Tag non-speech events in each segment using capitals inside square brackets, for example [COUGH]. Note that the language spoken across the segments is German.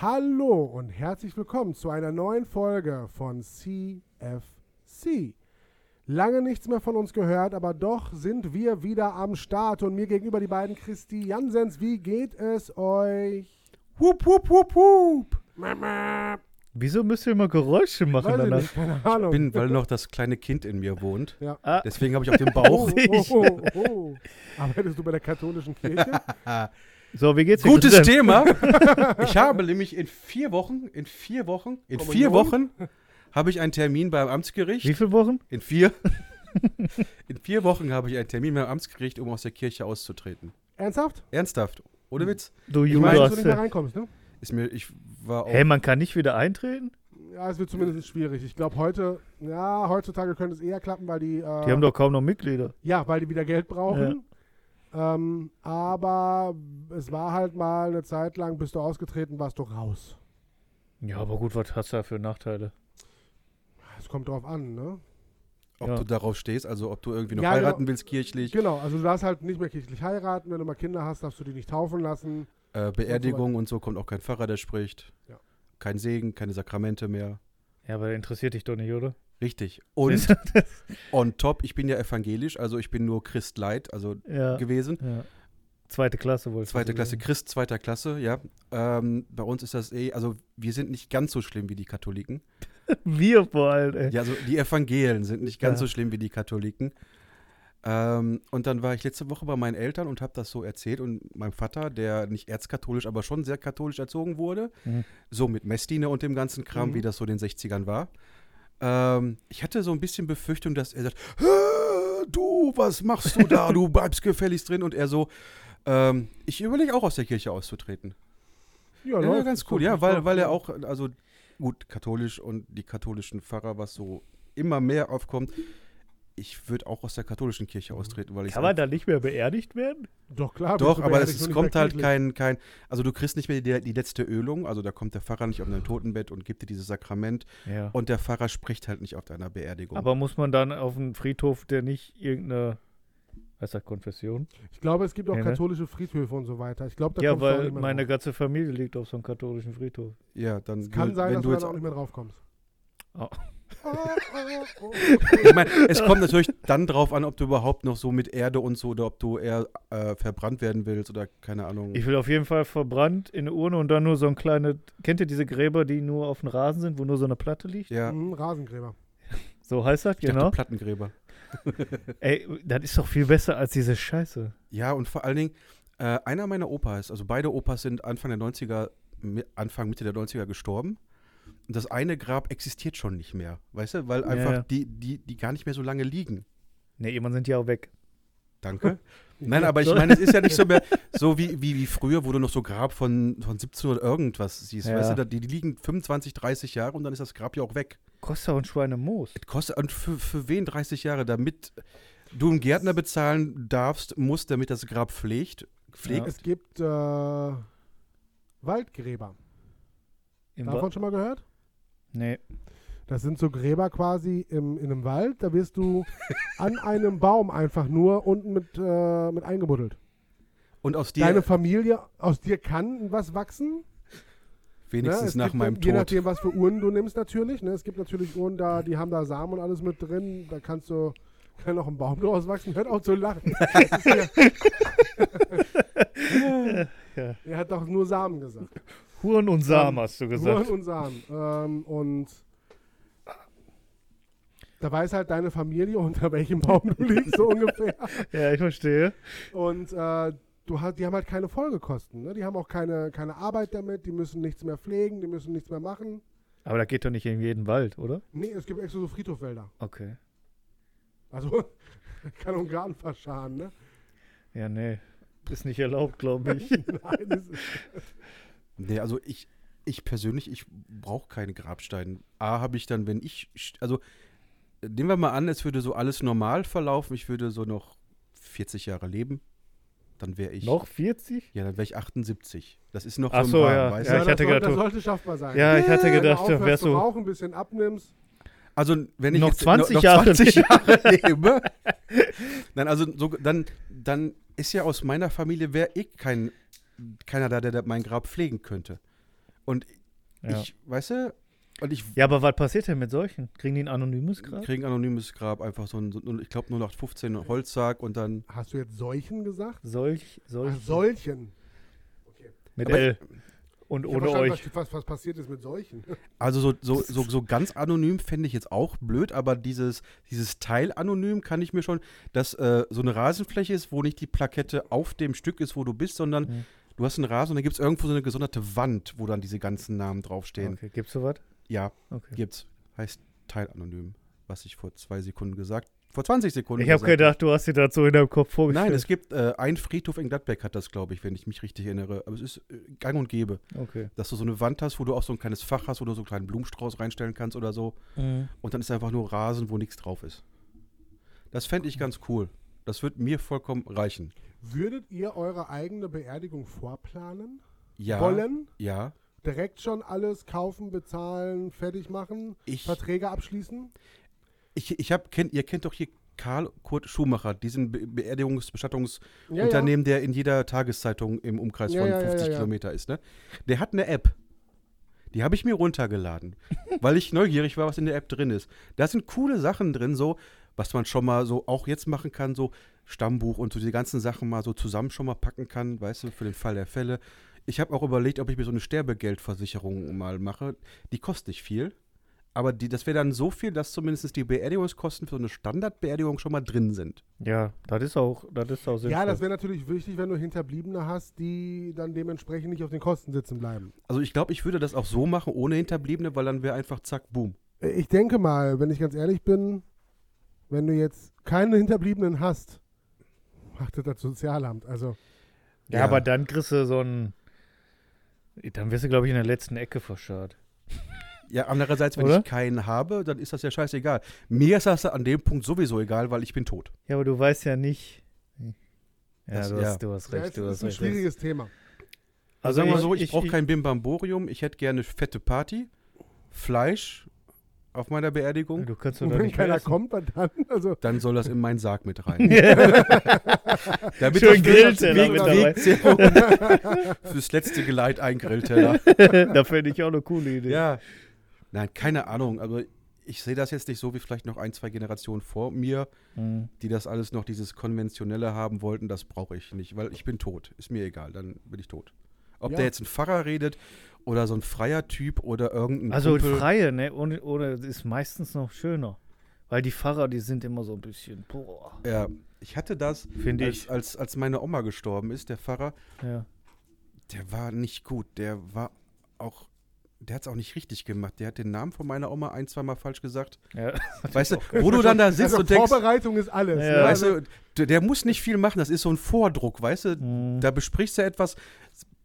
Hallo und herzlich willkommen zu einer neuen Folge von CFC. Lange nichts mehr von uns gehört, aber doch sind wir wieder am Start und mir gegenüber die beiden Christi Jansens. Wie geht es euch? Hup, hup, hup, hup. Wieso müsst ihr immer Geräusche machen Weiß ich danach? nicht, keine Ahnung. Bin, weil noch das kleine Kind in mir wohnt. ja. Ah, Deswegen habe ich auf dem Bauch. Oh, oh, oh, oh. Arbeitest du bei der katholischen Kirche? [LAUGHS] so, wie geht's dir? Gutes Christian? Thema. [LAUGHS] Ich habe nämlich in vier Wochen, in vier Wochen, in vier Kommunion? Wochen habe ich einen Termin beim Amtsgericht. Wie viele Wochen? In vier. [LAUGHS] In vier Wochen habe ich einen Termin beim Amtsgericht, um aus der Kirche auszutreten. Ernsthaft? Ernsthaft. Ohne Witz. Du Ich meine, dass du nicht mehr ja. reinkommst, ne? Ist mir, ich war auch. Hey, man kann nicht wieder eintreten? Ja, es wird zumindest schwierig. Ich glaube heute, ja, heutzutage könnte es eher klappen, weil die, äh, Die haben doch kaum noch Mitglieder. ja, weil die wieder Geld brauchen. Ähm, aber es war halt mal eine Zeit lang, bist du ausgetreten, warst du raus. Ja, aber gut, was hast du da für Nachteile? Es kommt drauf an, ne? ob Ja. du darauf stehst, also ob du irgendwie noch Ja, genau. heiraten willst kirchlich, Genau, also du darfst halt nicht mehr kirchlich heiraten. Wenn du mal Kinder hast, darfst du die nicht taufen lassen. äh, Beerdigung und so kommt auch kein Pfarrer, der spricht. Ja. Kein Segen, keine Sakramente mehr. Ja, aber der interessiert dich doch nicht, oder? Richtig. [LAUGHS] Und on top, ich bin ja evangelisch, also ich bin nur Christleit, also ja. gewesen. ja. Zweite Klasse wohl. Zweite Klasse, Christ, zweiter Klasse, ja. Ähm, bei uns ist das eh, also wir sind nicht ganz so schlimm wie die Katholiken. [LAUGHS] Wir vor allem, ey. Ja, also die Evangelen sind nicht ganz Ja. so schlimm wie die Katholiken. Ähm, und dann war ich letzte Woche bei meinen Eltern und habe das so erzählt und meinem Vater, der nicht erzkatholisch, aber schon sehr katholisch erzogen wurde, Mhm. so mit Messdiener und dem ganzen Kram, Mhm. wie das so in den 60ern war. Ähm, ich hatte so ein bisschen Befürchtung, dass er sagt, "Hä, du, was machst du da? Du [LAUGHS] bleibst gefälligst drin. Und er so, ähm, ich überlege auch aus der Kirche auszutreten. Ja, Ja, ganz cool, ja, weil, weil er auch, also gut, katholisch und die katholischen Pfarrer, was so immer mehr aufkommt. Ich würde auch aus der katholischen Kirche austreten, weil ich Kann man da nicht mehr beerdigt werden? Doch, klar. doch, aber es, kommt halt kein, kein, also du kriegst nicht mehr die, die letzte Ölung, also da kommt der Pfarrer nicht auf dein Totenbett und gibt dir dieses Sakrament Ja. und der Pfarrer spricht halt nicht auf deiner Beerdigung. Aber muss man dann auf einen Friedhof, der nicht irgendeine, was das, Konfession? Ich glaube, es gibt auch Ja, ne? katholische Friedhöfe und so weiter. Ich glaube, da ja, weil meine drauf. ganze Familie liegt auf so einem katholischen Friedhof. ja, dann Es kann sein, wenn dass du jetzt, auch nicht mehr drauf kommst. Oh. [LAUGHS] Ich meine, es kommt natürlich dann drauf an, ob du überhaupt noch so mit Erde und so oder ob du eher äh, verbrannt werden willst oder keine Ahnung. Ich will auf jeden Fall verbrannt in eine Urne und dann nur so ein kleine. Kennt ihr diese Gräber, die nur auf dem Rasen sind, wo nur so eine Platte liegt? ja, Mhm, Rasengräber. So heißt das, ich dachte genau. Plattengräber. [LAUGHS] Ey, das ist doch viel besser als diese Scheiße. Ja, und vor allen Dingen, äh, einer meiner Opas, also beide Opas sind Anfang der 90er, mi- Anfang, Mitte der 90er gestorben. Und das eine Grab existiert schon nicht mehr, weißt du? Weil Ja, einfach ja. Die, die, die gar nicht mehr so lange liegen. Ne, irgendwann sind die auch weg. Danke. [LAUGHS] Nein, aber ich meine, es ist ja nicht so mehr so wie, wie, wie früher, wo du noch so Grab von, von 17 oder irgendwas siehst. Ja. Weißt du, die, die liegen 25, 30 Jahre und dann ist das Grab ja auch weg. Kostet und Schweinemoos. Es kostet, und für, für wen 30 Jahre? Damit du einen Gärtner bezahlen darfst, musst, damit das Grab pflegt. pflegt. Es gibt äh, Waldgräber. Im Davon Wa- schon mal gehört? Nee. Das sind so Gräber quasi im, in einem Wald. Da wirst du [LAUGHS] an einem Baum einfach nur unten mit, äh, mit eingebuddelt. Und aus dir, Deine Familie, aus dir kann was wachsen. Wenigstens ne? Nach gibt, meinem Je Tod. nachdem, was für Uhren du nimmst natürlich. Ne? Es gibt natürlich Uhren, da, die haben da Samen und alles mit drin. Da kannst du, kann noch ein Baum draus wachsen. Hört auf zu lachen. Ja, [LAUGHS] er hat doch nur Samen gesagt. Huren und Samen, Ähm, hast du Uhren gesagt. und Samen. Ähm, und da weiß halt deine Familie, [LAUGHS] unter welchem Baum du liegst, so ungefähr. Ja, ich verstehe. Und äh, du hast, die haben halt keine Folgekosten. Ne? Die haben auch keine, keine Arbeit damit, die müssen nichts mehr pflegen, die müssen nichts mehr machen. Aber da geht doch nicht in jeden Wald, oder? Nee, es gibt extra so Friedhofwälder. Okay. Also [LAUGHS] kann auch einen Garten verscharen, ne? Ja, nee. Ist nicht erlaubt, glaube [LAUGHS] ich. Nein, das ist, Nee, also ich, ich persönlich, ich brauche keine Grabsteine. A, habe ich dann, wenn ich, also nehmen wir mal an, es würde so alles normal verlaufen, ich würde so noch 40 Jahre leben, dann wäre ich. Noch 40? Ja, dann wäre ich 78. Das ist noch Ach so Rahmen, ja. weißt Ja, du? ich hatte das, soll, gedacht, das du- sollte schaffbar sein. Ja, ich hatte Wenn du gedacht, aufhörst wärst du. rauchen, ein bisschen abnimmst. Also, wenn ich Noch jetzt 20 noch, Jahre 20 Jahre [LAUGHS] lebe, dann, also, so, dann, dann ist ja aus meiner Familie wäre eh kein, keiner da, der, der mein Grab pflegen könnte. Und Ja. ich, weißt du, und ich ja, aber was passiert denn mit solchen? Kriegen die ein anonymes Grab? kriege ein anonymes Grab, einfach so ein, so, ein- ich glaube, 0815 Holzsack und dann. Hast du jetzt solchen gesagt? Solch, solch Ach, solchen. mit aber- L. Und Ich ohne euch. Was, was, was passiert ist mit solchen. Also so, so, so, so ganz anonym fände ich jetzt auch blöd, aber dieses, dieses Teil anonym kann ich mir schon, dass äh, so eine Rasenfläche ist, wo nicht die Plakette auf dem Stück ist, wo du bist, sondern Mhm. du hast einen Rasen und dann gibt es irgendwo so eine gesonderte Wand, wo dann diese ganzen Namen draufstehen. Okay, gibt's sowas? Ja, Okay. gibt's. Heißt Teil anonym, was ich vor zwei Sekunden gesagt, vor 20 Sekunden Ich habe gedacht, du hast dir das so in deinem Kopf vorgestellt. Nein, es gibt äh, ein Friedhof in Gladbeck hat das, glaube ich, wenn ich mich richtig erinnere. Aber es ist äh, gang und gäbe, Okay. dass du so eine Wand hast, wo du auch so ein kleines Fach hast, wo du so einen kleinen Blumenstrauß reinstellen kannst oder so. Mhm. Und dann ist einfach nur Rasen, wo nichts drauf ist. Das fände ich ganz cool. Das wird mir vollkommen reichen. Würdet ihr eure eigene Beerdigung vorplanen? Ja. Wollen? Ja. Direkt schon alles kaufen, bezahlen, fertig machen, Ich, Verträge abschließen? ich, ich hab, kennt, ihr kennt doch hier Karl Kurt Schumacher, diesen Be Beerdigungs-, Ja, Bestattungsunternehmen, der in jeder Tageszeitung im Umkreis Ja, von ja, ja, 50 ja, ja. Kilometer ist. Ne? Der hat eine App. Die habe ich mir runtergeladen, [LAUGHS] weil ich neugierig war, was in der App drin ist. Da sind coole Sachen drin, so, was man schon mal so auch jetzt machen kann, so Stammbuch und so diese ganzen Sachen mal so zusammen schon mal packen kann, weißt du, für den Fall der Fälle. Ich habe auch überlegt, ob ich mir so eine Sterbegeldversicherung mal mache. Die kostet nicht viel. Aber die, das wäre dann so viel, dass zumindest die Beerdigungskosten für so eine Standardbeerdigung schon mal drin sind. Ja, das ist auch, das ist auch sinnvoll. Ja, das wäre natürlich wichtig, wenn du Hinterbliebene hast, die dann dementsprechend nicht auf den Kosten sitzen bleiben. Also ich glaube, ich würde das auch so machen, ohne Hinterbliebene, weil dann wäre einfach zack, boom. Äh, Ich denke mal, wenn ich ganz ehrlich bin, wenn du jetzt keine Hinterbliebenen hast, macht das das Sozialamt. Also, ja, aber dann kriegst du so ein. Dann wirst du, glaube ich, in der letzten Ecke verscharrt. Ja, andererseits, wenn Oder? ich keinen habe, dann ist das ja scheißegal. Mir ist das an dem Punkt sowieso egal, weil ich bin tot. Ja, aber du weißt ja nicht. Ja, Das- du, ja. Hast, du hast ja, recht. es Du ist ein recht. schwieriges Thema. Also sagen wir so, ich, brauche kein Bimbamborium, ich hätte gerne fette Party, Fleisch auf meiner Beerdigung, Du kannst doch wenn keiner essen. kommt, dann? Also, dann soll das in meinen Sarg mit rein. [LAUGHS] [LAUGHS] Damit Schön das Grillteller mit dabei. [LAUGHS] Fürs letzte Geleit ein Grillteller. da fände ich auch eine coole Idee. Ja. Nein, keine Ahnung. Aber ich sehe das jetzt nicht so wie vielleicht noch ein, zwei Generationen vor mir, Mhm. die das alles noch dieses Konventionelle haben wollten. Das brauche ich nicht, weil ich bin tot. Ist mir egal, dann bin ich tot. Ob Ja. der jetzt ein Pfarrer redet oder so ein freier Typ oder irgendein Also Kumpel. freie, ne? Ohne, ohne ist meistens noch schöner. Weil die Pfarrer, die sind immer so ein bisschen, boah, Ja, ich hatte das, finde als, ich. als, als meine Oma gestorben ist, der Pfarrer, Ja. der war nicht gut. Der war auch, der hat es auch nicht richtig gemacht. Der hat den Namen von meiner Oma ein, zweimal falsch gesagt. ja. [LAUGHS] Weißt du, wo du dann da sitzt also und denkst, Vorbereitung ist alles. Ja. ne? weißt Also, du, der, der muss nicht viel machen. Das ist so ein Vordruck, weißt du. Mhm. Da besprichst du etwas,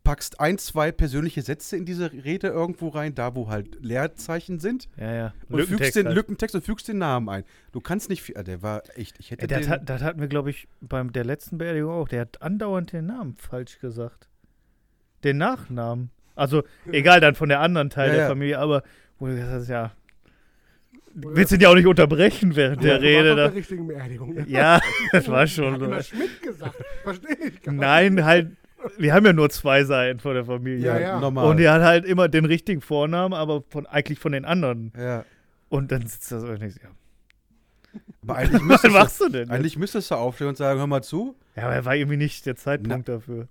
packst ein, zwei persönliche Sätze in diese Rede irgendwo rein, da wo halt Leerzeichen sind. ja, ja. Und fügst Lückentext den halt. Lückentext und fügst den Namen ein. Du kannst nicht viel. ah, Der war echt. Ich hätte Ja, das, hat, das hatten wir, glaube ich, beim der letzten Beerdigung auch. Der hat andauernd den Namen falsch gesagt. Den Nachnamen. Also, egal dann von der anderen Teil Ja, der ja. Familie, aber wo du gesagt hast, ja. Du willst ihn ja auch nicht unterbrechen während der du warst Rede. auf Da. der richtigen Beerdigung. Ne? Ja, [LAUGHS] das war Hat schon. immer so. Schmidt gesagt. Verstehe ich gar nicht. Nein, halt. Wir haben ja nur zwei Seiten von der Familie. Ja, ja. normal. Und er hat halt immer den richtigen Vornamen, aber von, eigentlich von den anderen. ja. Und dann sitzt er so und denkt, ja, Aber eigentlich [LAUGHS] was müsstest, machst du, denn? eigentlich müsstest du aufstehen und sagen: Hör mal zu. Ja, aber er war irgendwie nicht der Zeitpunkt dafür.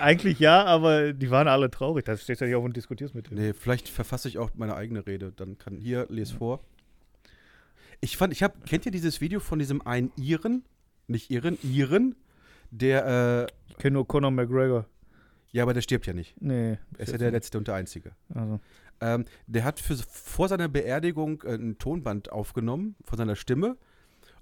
Eigentlich ja, aber die waren alle traurig. Da stehst du ja nicht auf und diskutierst mit denen. Nee, vielleicht verfasse ich auch meine eigene Rede. Dann kann hier, les vor. Ich fand, ich habe, kennt ihr dieses Video von diesem einen Iren? Nicht Iren, Iren, der, äh, Ich kenne nur Conor McGregor. ja, aber der stirbt ja nicht. Nee. Er ist ja der Letzte und der Einzige. Also. Ähm, der hat für, vor seiner Beerdigung äh, ein Tonband aufgenommen von seiner Stimme.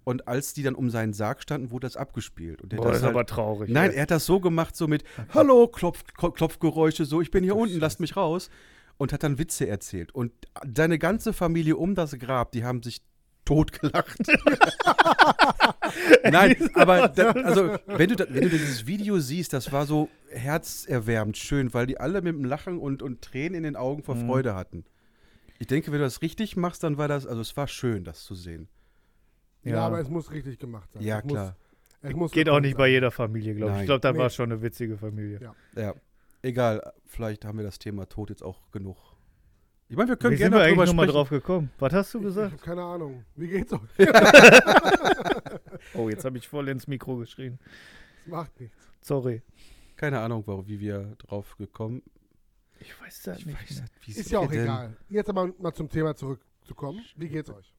Und als die dann um seinen Sarg standen, wurde das abgespielt. Und der Boah, das ist das halt, aber traurig. Nein, ey. er hat das so gemacht, so mit Hallo, Klopf, Klopf, Klopfgeräusche, so, ich bin hier unten, lasst mich raus. Und hat dann Witze erzählt. Und seine ganze Familie um das Grab, die haben sich totgelacht. [LAUGHS] Nein, aber da, also, wenn du, da, wenn du dieses Video siehst, das war so herzerwärmend schön, weil die alle mit dem Lachen und, und Tränen in den Augen vor Mhm. Freude hatten. Ich denke, wenn du das richtig machst, dann war das, also es war schön, das zu sehen. Ja, aber es muss richtig gemacht sein. Ja, es muss, klar. Es muss Geht auch nicht bei sein. jeder Familie, glaube ich. Ich glaube, da Nee. war schon eine witzige Familie. Ja. Ja, egal. Vielleicht haben wir das Thema Tod jetzt auch genug. Ich meine, wir können Wie sind gerne wir eigentlich nochmal drauf gekommen? Was hast du Ich, ich gesagt? habe keine Ahnung. Wie geht's euch? [LAUGHS] Oh, jetzt habe ich voll ins Mikro geschrien. Das macht nichts. Sorry. Keine Ahnung, warum, wie wir drauf gekommen. Ich weiß das Ich nicht. weiß wie Ist ja auch denn- egal. Jetzt aber mal zum Thema zurückzukommen. Wie geht's euch?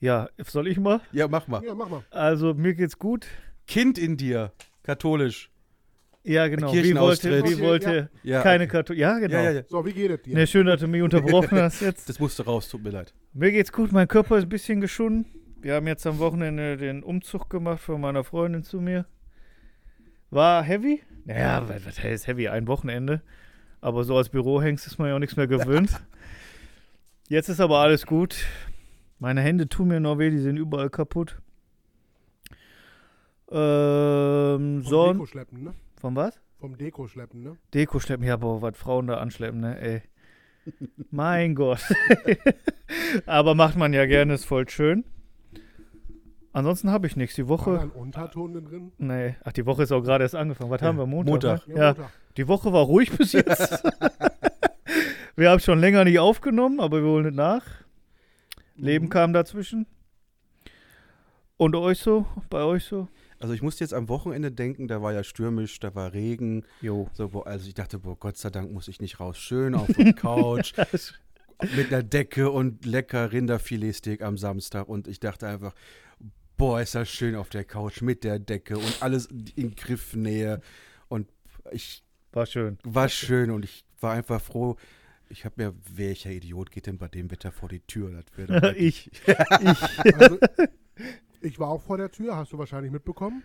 Ja, soll ich mal? Ja, mach mal. Ja, mach mal. Also, mir geht's gut. Kind in dir, katholisch. Ja, genau. Wie wollte, wie wollte Ja, keine. Katholiken. Ja, genau. Ja, ja, ja. So, wie geht es dir? Ne, schön, dass du mich unterbrochen [LAUGHS] hast jetzt. Das musste raus, tut mir leid. Mir geht's gut, mein Körper ist ein bisschen geschunden. Wir haben jetzt am Wochenende den Umzug gemacht von meiner Freundin zu mir. War heavy? Naja, was, was heißt heavy? Ein Wochenende. Aber so als Bürohengst ist man ja auch nichts mehr gewöhnt. [LAUGHS] Jetzt ist aber alles gut. Meine Hände tun mir noch weh, die sind überall kaputt. Ähm, so. Deko schleppen, ne? Von was? Vom Deko schleppen, ne? Deko schleppen, ja, boah, was Frauen da anschleppen, ne, ey. [LAUGHS] mein Gott. [LAUGHS] Aber macht man ja gerne, ist voll schön. Ansonsten habe ich nichts. Die War da Woche, ein Unterton drin? nee, ach, die Woche ist auch gerade erst angefangen. Was Ja, haben wir? Montag. Montag. Ne? Ja, Montag. die Woche war ruhig bis jetzt. [LAUGHS] wir haben schon länger nicht aufgenommen, aber wir holen es nach. Leben Mhm. kam dazwischen. Und euch so? Bei euch so? Also ich musste jetzt am Wochenende denken, da war ja stürmisch, da war Regen. Jo. So, boah, also ich dachte, boah, Gott sei Dank muss ich nicht raus. Schön auf [LAUGHS] der Couch mit einer Decke und lecker Rinderfiletsteak am Samstag. Und ich dachte einfach, boah, ist das schön auf der Couch mit der Decke und alles in Griffnähe. Und ich War schön. war schön und ich war einfach froh. Ich habe mir, welcher Idiot geht denn bei dem Wetter vor die Tür? Das wäre doch [LAUGHS] [LAUGHS] ich. Also, ich war auch vor der Tür, hast du wahrscheinlich mitbekommen.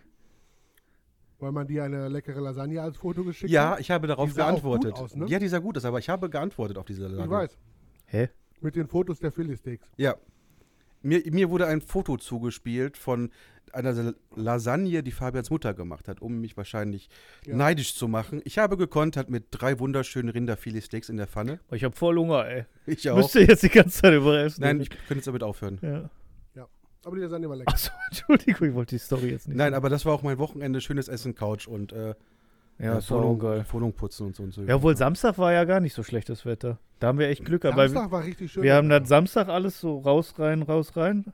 Weil man dir eine leckere Lasagne als Foto geschickt Ja, hat. ich habe darauf Die sah auch gut geantwortet. aus, ne? Ja, die sah gut aus, aber ich habe geantwortet auf diese Lasagne. Ich weiß. Hä? Mit den Fotos der Philly-Steaks. Ja. Mir, mir wurde ein Foto zugespielt von einer Sa- Lasagne, die Fabians Mutter gemacht hat, um mich wahrscheinlich Ja. neidisch zu machen. Ich habe gekontert mit drei wunderschönen Rinderfiletsteaks in der Pfanne. Ich habe voll Hunger, ey. Ich auch. Müsste jetzt die ganze Zeit überessen. Nein, ich könnte jetzt damit aufhören. Ja. Aber die Lasagne war lecker. Achso, [LAUGHS] Entschuldigung, ich wollte die Story jetzt nicht. Nein, aber das war auch mein Wochenende, schönes Essen, Couch und äh, ja, äh, ist auch Wohnung, geil. Wohnung putzen und so und so. Ja, obwohl Samstag war ja gar nicht so schlechtes Wetter. Da haben wir echt Glück. Aber Samstag war richtig schön. wir haben dann Samstag alles so raus, rein, raus, rein.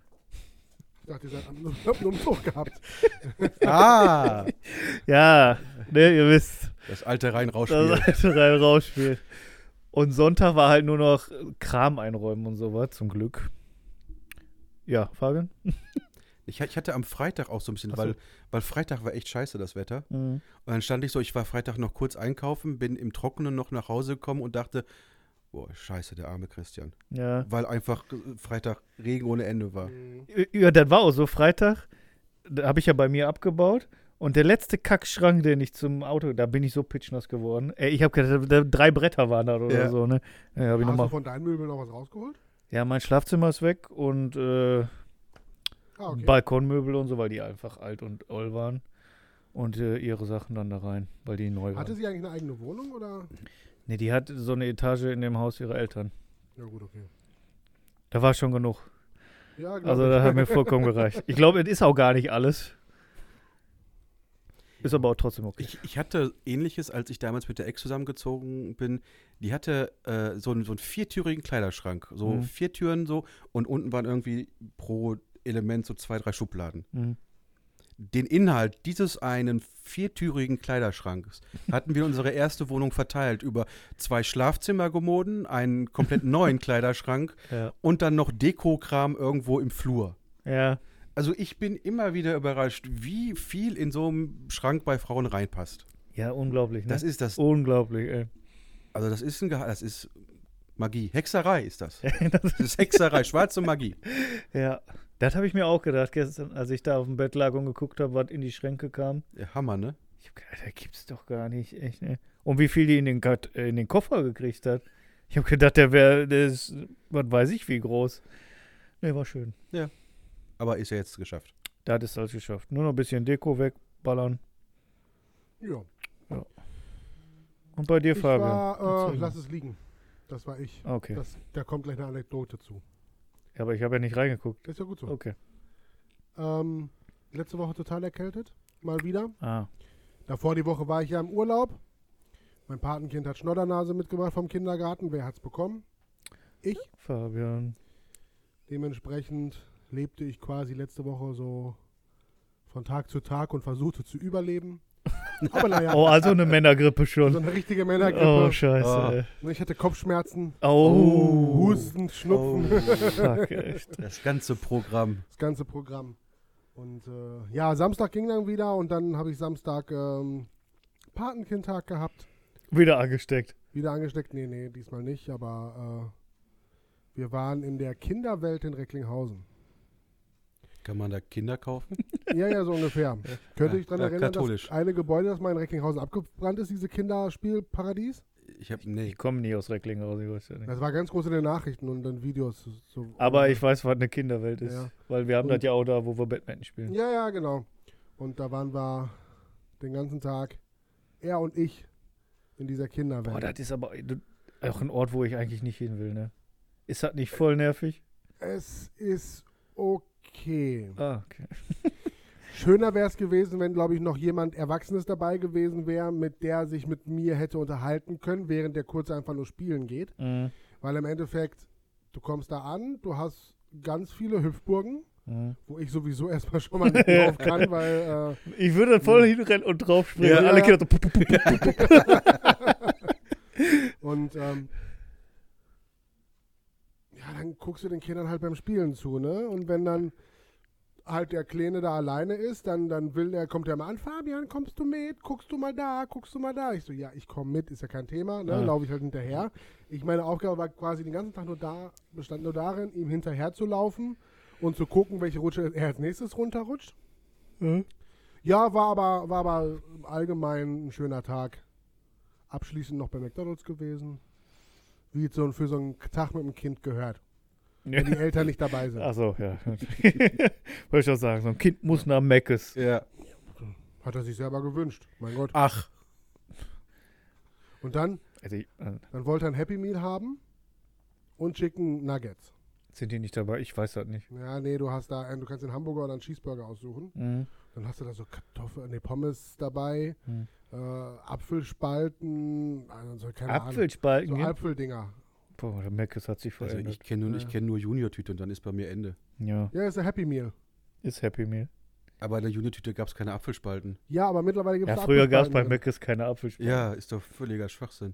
Ich dachte, ihr seid einen Umzug gehabt. [LAUGHS] Ah, Ja, ne, ihr wisst, das alte rein raus das alte rein, raus Spiel. Und Sonntag war halt nur noch Kram einräumen und sowas, zum Glück. Ja, Fabian? [LAUGHS] ich, ich hatte am Freitag auch so ein bisschen, so. weil, weil Freitag war echt scheiße, das Wetter. Mhm. Und dann stand ich so, ich war Freitag noch kurz einkaufen, bin im Trockenen noch nach Hause gekommen und dachte, boah, scheiße, der arme Christian. Ja. Weil einfach Freitag Regen ohne Ende war. Mhm. Ja, das war auch so. Freitag, da habe ich ja bei mir abgebaut. Und der letzte Kackschrank, den ich zum Auto, da bin ich so pitchnass geworden. Ey, ich habe gedacht, da- drei Bretter waren da oder Ja. so, ne? Ja, hab ich noch Hast du mal, von deinen Möbeln noch was rausgeholt? Ja, mein Schlafzimmer ist weg und äh, Ah, okay. Balkonmöbel und so, weil die einfach alt und oll waren. Und äh, ihre Sachen dann da rein, weil die neu Hatte waren. sie eigentlich eine eigene Wohnung oder? Nee, die hat so eine Etage in dem Haus ihrer Eltern. Ja gut, okay. Da war schon genug. Ja, glaub Also da hat mir vollkommen gereicht. Ich glaube, es ist auch gar nicht alles. Ist aber auch trotzdem okay. Ich, ich hatte ähnliches, als ich damals mit der Ex zusammengezogen bin. Die hatte äh, so, einen, so einen viertürigen Kleiderschrank. So Mhm. vier Türen so und unten waren irgendwie pro Element so zwei, drei Schubladen. Mhm. Den Inhalt dieses einen viertürigen Kleiderschranks [LAUGHS] hatten wir unsere erste Wohnung verteilt über zwei Schlafzimmergemoden, einen komplett neuen [LAUGHS] Kleiderschrank Ja. und dann noch Dekokram irgendwo im Flur. ja. Also ich bin immer wieder überrascht, wie viel in so einem Schrank bei Frauen reinpasst. Ja, unglaublich, ne? Das ist das, unglaublich, ey. also das ist ein Geha das ist Magie. Hexerei ist das. [LAUGHS] das, ist Hexerei, schwarze Magie. [LAUGHS] ja. Das habe ich mir auch gedacht gestern, als ich da auf dem Bett lag und geguckt habe, was in die Schränke kam. Ja, Hammer, ne? Ich hab gedacht, da gibt's doch gar nicht, echt, ne? Und wie viel die in den, äh, in den Koffer gekriegt hat. Ich habe gedacht, der wäre, der ist, was weiß ich, wie groß. Ne, war schön. Aber ist ja jetzt geschafft. Da hat es alles geschafft. Nur noch ein bisschen Deko wegballern. Ja. Und bei dir, Ich Fabian? war, äh, lass es liegen. Das war ich. Okay. Das, da kommt gleich eine Anekdote zu. Ja, aber ich habe ja nicht reingeguckt. Das ist ja gut so. Okay. Ähm, letzte Woche total erkältet. Mal wieder. Ah. Davor die Woche war ich ja im Urlaub. Mein Patenkind hat Schnoddernase mitgebracht vom Kindergarten. Wer hat's bekommen? Ich. Fabian. Dementsprechend lebte ich quasi letzte Woche so von Tag zu Tag und versuchte zu überleben. [LAUGHS] Aber naja, Oh, also eine Männergrippe so schon. eine richtige Oh, Männergrippe. scheiße. Oh. ey. Und ich hatte Kopfschmerzen, Oh. Husten, Schnupfen, Fuck, echt. [LAUGHS] Das ganze Programm. das ganze Programm. Und äh, ja, Samstag ging dann wieder und dann habe ich Samstag ähm, Patenkindtag gehabt. Wieder angesteckt. Wieder angesteckt? Nee, nee, diesmal nicht, aber äh, wir waren in der Kinderwelt in Recklinghausen. Kann man da Kinder kaufen? [LAUGHS] Ja, ja, so ungefähr. Könnte ich daran ja, erinnern, katholisch. dass eine Gebäude, das mal in Recklinghausen abgebrannt ist, diese Kinderspielparadies? Ich nee. Ich komme nie aus Recklinghausen, ich weiß ja nicht. Das war ganz groß in den Nachrichten und in Videos. So Aber ich weiß, was eine Kinderwelt ist. Ja. Weil wir haben Und- das ja auch da, wo wir Batman spielen. Ja, ja, genau. Und da waren wir den ganzen Tag, er und ich, in dieser Kinderwelt. Boah, das ist aber auch ein Ort, wo ich eigentlich nicht hin will, ne? Ist das nicht voll nervig? es ist okay. Ah, okay. [LAUGHS] Schöner wäre es gewesen, wenn, glaube ich, noch jemand Erwachsenes dabei gewesen wäre, mit der sich mit mir hätte unterhalten können, während der kurz einfach nur spielen geht. Mhm. Weil im Endeffekt, du kommst da an, du hast ganz viele Hüpfburgen, Mhm. wo ich sowieso erstmal schon mal nicht drauf kann, [LAUGHS] weil äh, Ich würde dann voll hinrennen und draufspringen. Ja. und alle Kinder so. [LAUGHS] Und ähm, ja, dann guckst du den Kindern halt beim Spielen zu, ne? Und wenn dann halt der Kleine da alleine ist, dann, dann will der, kommt der mal an, Fabian, kommst du mit? Guckst du mal da, guckst du mal da? Ich so, ja, ich komme mit, ist ja kein Thema, ne? Ah. Laufe ich halt hinterher. Ich meine Aufgabe war quasi den ganzen Tag nur da, bestand nur darin, ihm hinterher zu laufen und zu gucken, welche Rutsche er als nächstes runterrutscht. Mhm. Ja, war aber, war aber allgemein ein schöner Tag. Abschließend noch bei McDonalds gewesen. Wie es so für so einen Tag mit dem Kind gehört. Wenn die Eltern nicht dabei sind. Achso, ja. [LAUGHS] Wollte ich auch sagen, so ein Kind muss nach Meckes. Ja. Hat er sich selber gewünscht. Mein Gott. Ach, Und dann, Also, ich- äh, dann wollte er ein Happy Meal haben und Chicken Nuggets. sind die nicht dabei? Ich weiß das nicht. Ja, nee, du hast da, du kannst den Hamburger oder einen Cheeseburger aussuchen. Mhm. Dann hast du da so Kartoffeln, nee, Pommes dabei, Hm. äh, Apfelspalten, also so, keine Ahnung. Apfelspalten. So ja? Apfeldinger. Boah, der Meckes hat sich also verändert. ich kenne nur, Ja. kenn nur Junior-Tüte und dann ist bei mir Ende. ja, Ja, ist ein Happy Meal. ist Happy Meal. Aber in der Junior-Tüte gab es keine Apfelspalten. Ja, aber mittlerweile gibt Ja, es früher gab es bei. Meckes keine Apfelspalten. Ja, ist doch völliger Schwachsinn.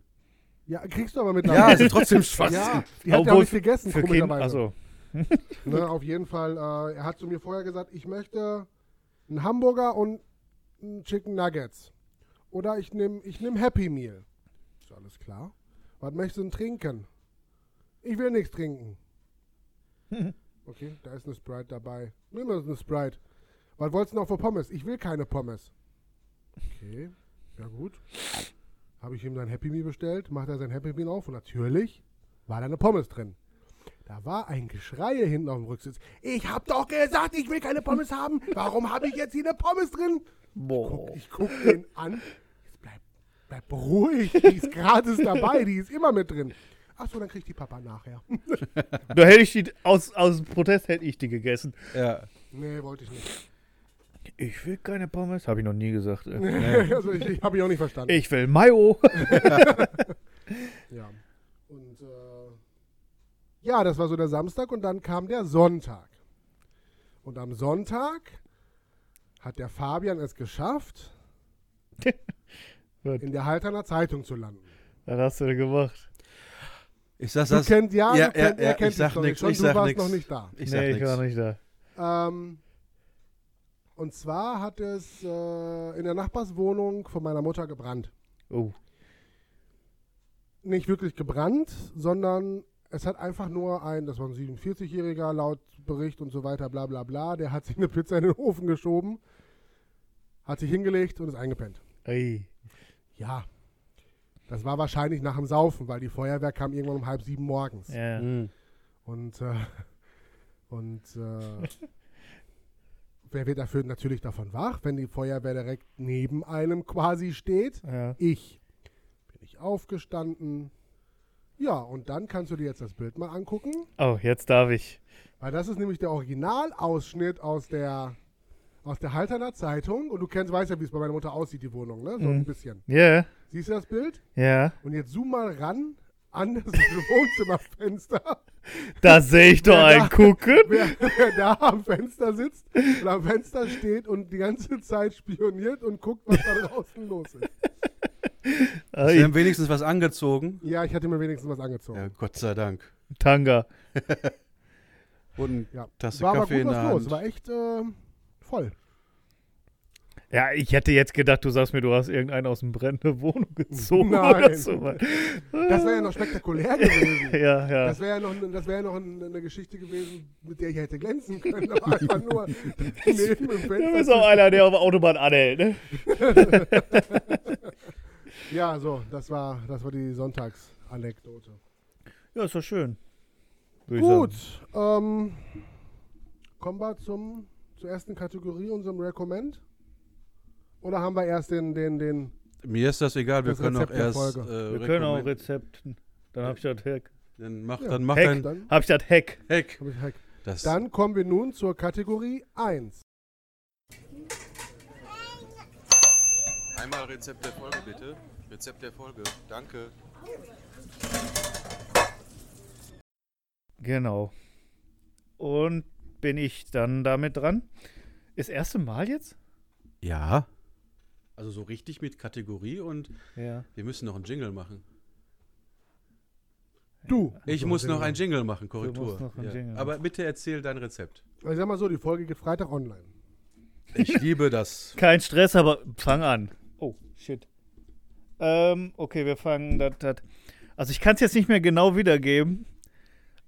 Ja, kriegst du aber Ja, mittlerweile. ist trotzdem [LAUGHS] Schwachsinn. Ja, die hat er auch nicht gegessen, Für Kinder, komischerweise. also [LAUGHS] Ne, auf jeden Fall, äh, er hat zu mir vorher gesagt, ich möchte einen Hamburger und einen Chicken Nuggets. Oder ich nehme ich nehm Happy Meal. Ist alles klar. Was möchtest du denn trinken? Ich will nichts trinken. [LAUGHS] Okay, da ist eine Sprite dabei. Nimm mal eine Sprite. Was wolltest du noch für Pommes? Ich will keine Pommes. Okay, ja gut. Habe ich ihm sein Happy Meal bestellt, macht er sein Happy Meal auf und natürlich war da eine Pommes drin. Da war ein Geschrei hinten auf dem Rücksitz. Ich hab doch gesagt, ich will keine Pommes haben. Warum habe ich jetzt hier eine Pommes drin? boah. Guck, ich guck den an. Jetzt bleib, bleib beruhigt. Die ist gratis dabei. Die ist immer mit drin. Achso, dann kriegt die Papa nachher. Da hätte ich die, aus, aus Protest hätte ich die gegessen. Ja. Nee, wollte ich nicht. Ich will keine Pommes. Habe ich noch nie gesagt. ey. [LAUGHS] also ich, ich habe ich auch nicht verstanden. Ich will Mayo. [LAUGHS] Ja. Und äh, ja, das war so der Samstag und dann kam der Sonntag. Und am Sonntag hat der Fabian es geschafft, [LAUGHS] in der Halterner Zeitung zu landen. Was hast du denn gemacht? Ich sag Du das. kennt, ja, Ja, du kennt, ja, er ja, kennt ich sag nix, schon, ich du sag warst nix. noch nicht da. Ich sag nee, ich nichts. war nicht da. Ähm, und zwar hat es äh, in der Nachbarswohnung von meiner Mutter gebrannt. Oh. Nicht wirklich gebrannt, sondern es hat einfach nur ein, das war ein 47-Jähriger laut Bericht und so weiter, bla bla bla, der hat sich eine Pizza in den Ofen geschoben, hat sich hingelegt und ist eingepennt. Ey. Ja, das war wahrscheinlich nach dem Saufen, weil die Feuerwehr kam irgendwann um halb sieben morgens. Ja. Hm. Und, äh, und äh, [LAUGHS] wer wird dafür natürlich davon wach, wenn die Feuerwehr direkt neben einem quasi steht? Ja. Ich. Bin ich aufgestanden. Ja, und dann kannst du dir jetzt das Bild mal angucken, Oh, jetzt darf ich. weil das ist nämlich der Originalausschnitt aus der aus der Halterner Zeitung und du kennst, weißt ja, wie es bei meiner Mutter aussieht, die Wohnung, ne? So Mhm. ein bisschen. Ja, Siehst du das Bild? ja. Und jetzt zoom mal ran an das [LAUGHS] Wohnzimmerfenster. Da sehe ich [LAUGHS] doch einen da- gucken. [LAUGHS] wer, wer da am Fenster sitzt und am Fenster steht und die ganze Zeit spioniert und guckt, was da draußen los ist. Sie haben wenigstens was angezogen. Ja, ich hatte mir wenigstens was angezogen. Ja, Gott sei Dank. Tanga. [LAUGHS] Und Ja. Tasse War aber Kaffee gut in der was los. Hand. War echt äh, voll. Ja, ich hätte jetzt gedacht, du sagst mir, du hast irgendeinen aus dem brennende Wohnung [LAUGHS] gezogen Nein. oder so. Das wäre ja noch spektakulär gewesen. [LAUGHS] Ja, ja. Das wäre ja noch, das wär ja noch ein- eine Geschichte gewesen, mit der ich hätte glänzen können. Aber einfach nur neben dem Du bist auch einer, der auf der Autobahn anhält, ne? Ja, so, das war, das war die Sonntagsanekdote. Ja, ist doch schön. Gut, ähm, kommen wir zum, zur ersten Kategorie, unserem Recommend. Oder haben wir erst den, den, den, Mir ist das egal, wir Das können auch Rezept der erst. Folge. Äh, Wir können auch Rezepten. Dann hab ich das Hack. Dann mach, Ja. dann mach Heck. dein dann, Hab ich das Hack. Ich Hack. Das, dann kommen wir nun zur Kategorie 1. Einmal Rezept der Folge, bitte. Rezept der Folge. Danke. Genau. Und bin ich dann damit dran? Ist das erste Mal jetzt? Ja. Also so richtig mit Kategorie und Ja. wir müssen noch einen Jingle machen. Du. Ich muss noch einen Jingle machen, Korrektur. musst noch einen ja. Jingle Aber bitte erzähl dein Rezept. Also Ich sag mal so, die Folge geht Freitag online. Ich liebe das. Kein Stress, aber fang an. Oh, shit. Ähm, okay, wir fangen das. Also ich kann es jetzt nicht mehr genau wiedergeben.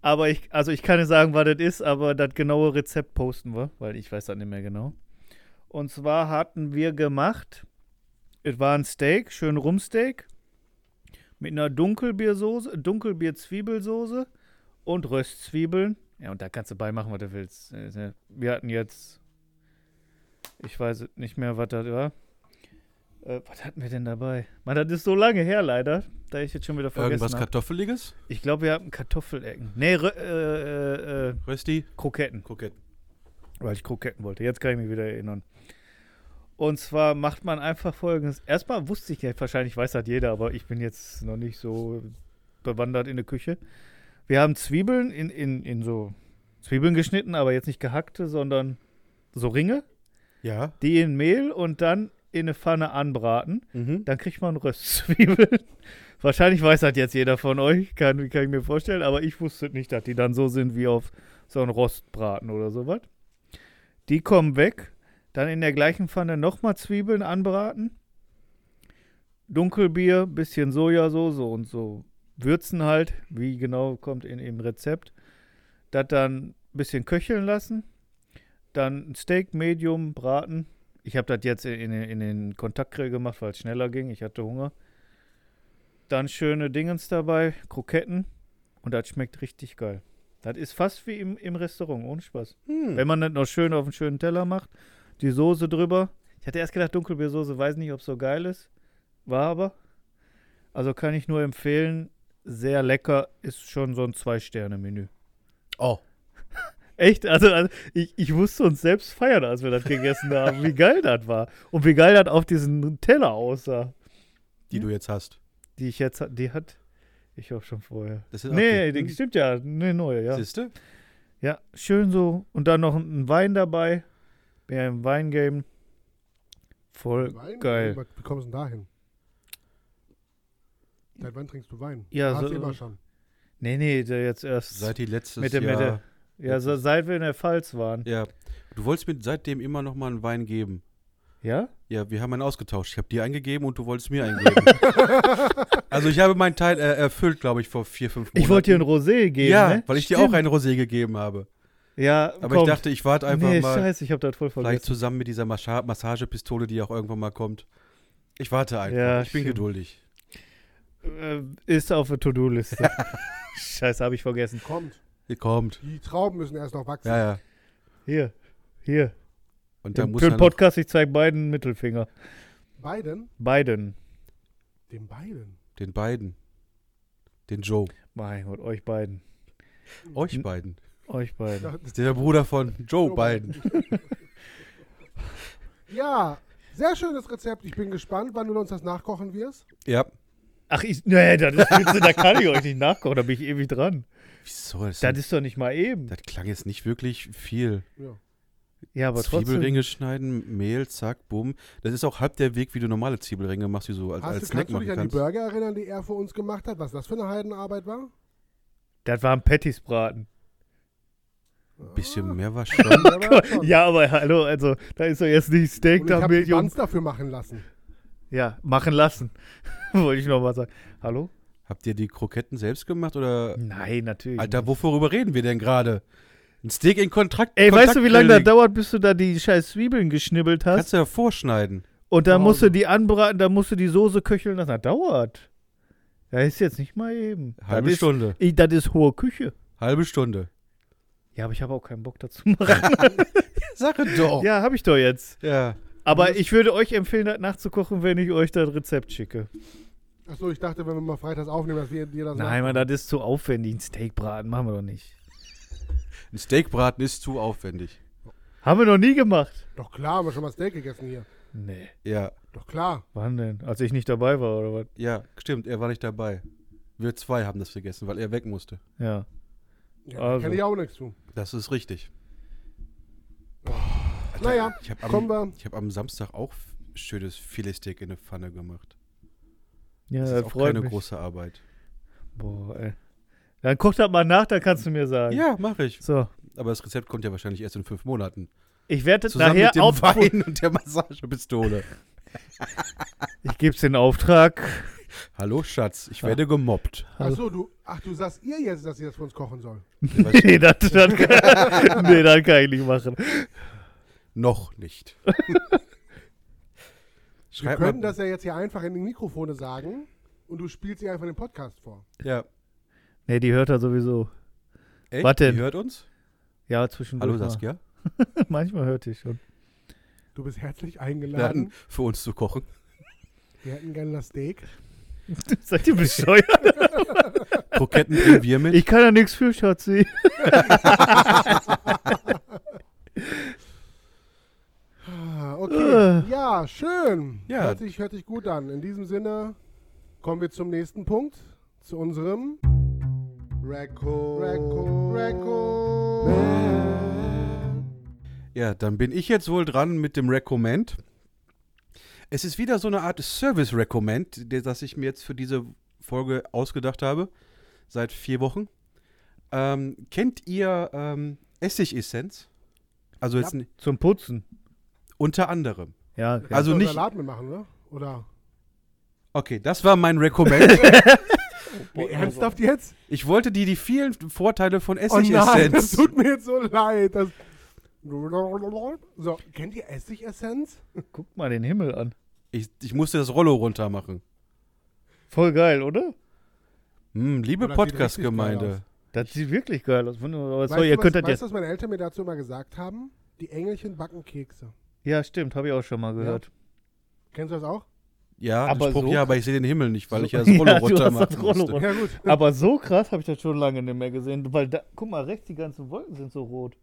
Aber ich, also ich kann nicht sagen, was das ist, aber das genaue Rezept posten wir, weil ich weiß das nicht mehr genau. Und zwar hatten wir gemacht, es war ein Steak, schön Rumsteak, mit einer Dunkelbiersoße, Dunkelbier-Zwiebelsoße und Röstzwiebeln. Ja, und da kannst du beimachen, was du willst. Äh, Wir hatten jetzt, ich weiß nicht mehr, was das war. Äh, was hatten wir denn dabei? Mann, das ist so lange her, leider, da ich jetzt schon wieder vergessen Irgendwas habe. Kartoffeliges? Ich glaube, wir hatten Kartoffelecken. Nee, Rö äh, äh, äh, Rösti? Kroketten, Kroketten. weil ich Kroketten wollte. Jetzt kann ich mich wieder erinnern. Und zwar macht man einfach folgendes. Erstmal wusste ich ja, wahrscheinlich weiß das jeder, aber ich bin jetzt noch nicht so bewandert in der Küche. Wir haben Zwiebeln in, in, in so Zwiebeln geschnitten, aber jetzt nicht gehackte, sondern so Ringe, Ja. die in Mehl und dann in eine Pfanne anbraten. Mhm. Dann kriegt man Röstzwiebeln. [LAUGHS] Wahrscheinlich weiß das jetzt jeder von euch, kann, kann ich mir vorstellen, aber ich wusste nicht, dass die dann so sind wie auf so einem Rostbraten oder sowas. Die kommen weg, dann in der gleichen Pfanne nochmal Zwiebeln anbraten, Dunkelbier, bisschen Sojasauce und so würzen halt, wie genau kommt in, im Rezept. Das dann ein bisschen köcheln lassen, dann ein Steak Medium braten, ich habe das jetzt in, in, den Kontaktgrill gemacht, weil es schneller ging. Ich hatte Hunger. Dann schöne Dingens dabei, Kroketten. Und das schmeckt richtig geil. Das ist fast wie im, im Restaurant, ohne Spaß. Hm. Wenn man das noch schön auf einen schönen Teller macht, die Soße drüber. Ich hatte erst gedacht, Dunkelbeersoße, weiß nicht, ob es so geil ist. War aber. Also kann ich nur empfehlen, sehr lecker, ist schon so ein Zwei-Sterne-Menü. Oh. Echt? Also, also ich, ich musste uns selbst feiern, als wir das gegessen haben, wie geil das war. Und wie geil das auf diesen Teller aussah. Die du jetzt hast. Die ich jetzt, die hat, ich hoffe schon vorher. Das ist Nee, die stimmt ja, ne, neue, ja. Siehste? Ja, schön so. Und dann noch ein Wein dabei. Mehr im Weingame. Voll Wein? geil. Wie kommst du denn dahin? Seit wann trinkst du Wein? Ja, Hast so- du immer schon. Nee, nee, der jetzt erst. Seit die letztes Mit der- Jahr. mit der- ja, so, seit wir in der Pfalz waren. Ja. Du wolltest mir seitdem immer noch mal einen Wein geben. Ja? Ja, wir haben einen ausgetauscht. Ich habe dir eingegeben und du wolltest mir eingeben. [LAUGHS] also ich habe meinen Teil äh, erfüllt, glaube ich, vor vier, fünf Monaten. Ich wollte dir ein Rosé geben, Ja, ne? weil ich dir Stimmt. auch ein Rosé gegeben habe. Ja, Aber kommt. ich dachte, ich warte einfach nee, mal. scheiße, ich habe das voll Vielleicht vergessen. zusammen mit dieser Mascha Massagepistole, die auch irgendwann mal kommt. Ich warte einfach. Ja, ich bin stimmt. geduldig. Äh, ist auf der To-Do-Liste. [LAUGHS] Scheiße, habe ich vergessen. Kommt. Ihr kommt. Die Trauben müssen erst noch wachsen. Ja, ja. Hier, hier. Und da Für muss den dann noch, Podcast, ich zeige beiden Mittelfinger. Beiden? Beiden. Dem beiden. den beiden, den Joe, Mein Gott, euch beiden. euch Hm. beiden. Euch beiden. Das ist der Bruder von Joe Joe Biden. [LAUGHS] Ja, sehr schönes Rezept. Ich bin gespannt, wann du uns das nachkochen wirst. Ja. Ach, ich, nee, das ist, Witze, da kann ich euch nicht nachkochen, da bin ich ewig dran. Wieso? Das, Das ist doch nicht mal eben. das klang jetzt nicht wirklich viel. Ja. Ja, aber trotzdem. Zwiebelringe schneiden, Mehl, zack, bumm. Das ist auch halb der Weg, wie du normale Zwiebelringe machst, wie so als, Hast als du, Snack kannst du machen dich an die kannst. Burger erinnern, die er für uns gemacht hat? Was das für eine Heidenarbeit war? Das war ein Patties-Braten. Ein bisschen mehr war [LAUGHS] Ja, schon. Ja, aber hallo, also, da ist doch jetzt nicht Steak Und ich da habe die Milch und. Buns dafür machen lassen. Ja, machen lassen. [LAUGHS] Wollte ich noch mal sagen. Hallo? Habt ihr die Kroketten selbst gemacht oder? Nein, natürlich. Alter, nicht. worüber reden wir denn gerade? Ein Steak in Kontrakt. Ey, weißt du, wie lange das dauert, bis du da die scheiß Zwiebeln geschnibbelt hast? Kannst du ja vorschneiden. Und dann Zu musst du die anbraten, dann musst du die Soße köcheln lassen. Das dauert. Das ist jetzt nicht mal eben. Halbe das ist, Stunde. Ich, das ist hohe Küche. Halbe Stunde. Ja, aber ich habe auch keinen Bock dazu machen. [LAUGHS] Sache doch. ja, habe ich doch jetzt. Ja. Aber ich würde euch empfehlen, das nachzukochen, wenn ich euch das Rezept schicke. Achso, ich dachte, wenn wir mal freitags aufnehmen, dass wir dir das Nein, Mann, das ist zu aufwendig. Ein Steakbraten machen wir doch nicht. Ein Steakbraten ist zu aufwendig. Haben wir noch nie gemacht. Doch klar, haben wir schon mal Steak gegessen hier. Nee. Ja. Doch klar. Wann denn? Als ich nicht dabei war, oder was? Ja, stimmt. Er war nicht dabei. Wir zwei haben das vergessen, weil er weg musste. Ja. Ja, Also. Kenne ich auch nichts zu. Das ist richtig. Naja, Ich habe kommen am, wir. ich hab am Samstag auch schönes Filetsteak in der Pfanne gemacht. Ja, Das das ist auch freut keine mich. große Arbeit. Boah, ey. Dann guck das mal nach, dann kannst du mir sagen. Ja, mache ich. So. Aber das Rezept kommt ja wahrscheinlich erst in fünf Monaten. Ich werde das Zusammen nachher mit dem auf. Wein [LAUGHS] und der Massagepistole. Ich gebe es den Auftrag. Hallo Schatz, ich Ja. werde gemobbt. Achso, du, ach, du sagst ihr jetzt, dass sie das für uns kochen soll. [LAUGHS] nee, das, das kann, [LAUGHS] nee, das kann ich nicht machen. Noch nicht. [LAUGHS] Wir [LAUGHS] könnten das ja jetzt hier einfach in die Mikrofone sagen und du spielst sie einfach den Podcast vor. Ja. Nee, die hört er sowieso. Echt? Was denn? Die hört uns? Ja, zwischendurch. Hallo. Saskia. [LAUGHS] Manchmal hört die schon. Du bist herzlich Wir eingeladen. für uns zu kochen. Wir hätten gerne das Steak. Seid ihr bescheuert? Kroketten bringen wir mit. Ich kann ja nichts für, Schatzi. Okay. Äh. Ja, schön. Ja. Hört, sich, hört sich gut an. In diesem Sinne kommen wir zum nächsten Punkt. Zu unserem Record. Record. Record. Ja, dann bin ich jetzt wohl dran mit dem Recommend. Es ist wieder so eine Art Service-Recommend, der- das ich mir jetzt für diese Folge ausgedacht habe. Seit vier Wochen. Ähm, kennt ihr ähm, Essigessenz? Also jetzt Ja. Zum Putzen. Unter anderem. Ja, ja. Also Kannst du nicht- Salat mitmachen, oder? Oder? Okay, das war mein Recommend. [LAUGHS] Nee, ernsthaft jetzt? ich wollte dir die vielen Vorteile von Oh nein, das Essigessenz. tut mir jetzt so leid. Das so, kennt ihr Essigessenz? Guck mal den Himmel an. ich, ich musste das Rollo runter machen. Voll geil, oder? Hm, liebe Oh, das Podcast-Gemeinde. Das sieht wirklich geil aus. Weißt, sorry, ihr was, könnt das weißt jetzt. du, was meine Eltern mir dazu immer gesagt haben? Die Engelchen backen Kekse. Ja, stimmt, habe ich auch schon mal gehört. Kennst du das auch? Ja, Aber Spruch, so ja, aber ich sehe den Himmel nicht, weil So- ich ja [LAUGHS] das Ja, Rollo du runter das Rollo runter. Ja, gut. [LAUGHS] Aber so krass habe ich das schon lange nicht mehr gesehen. Weil da, guck mal, rechts, die ganzen Wolken sind so rot.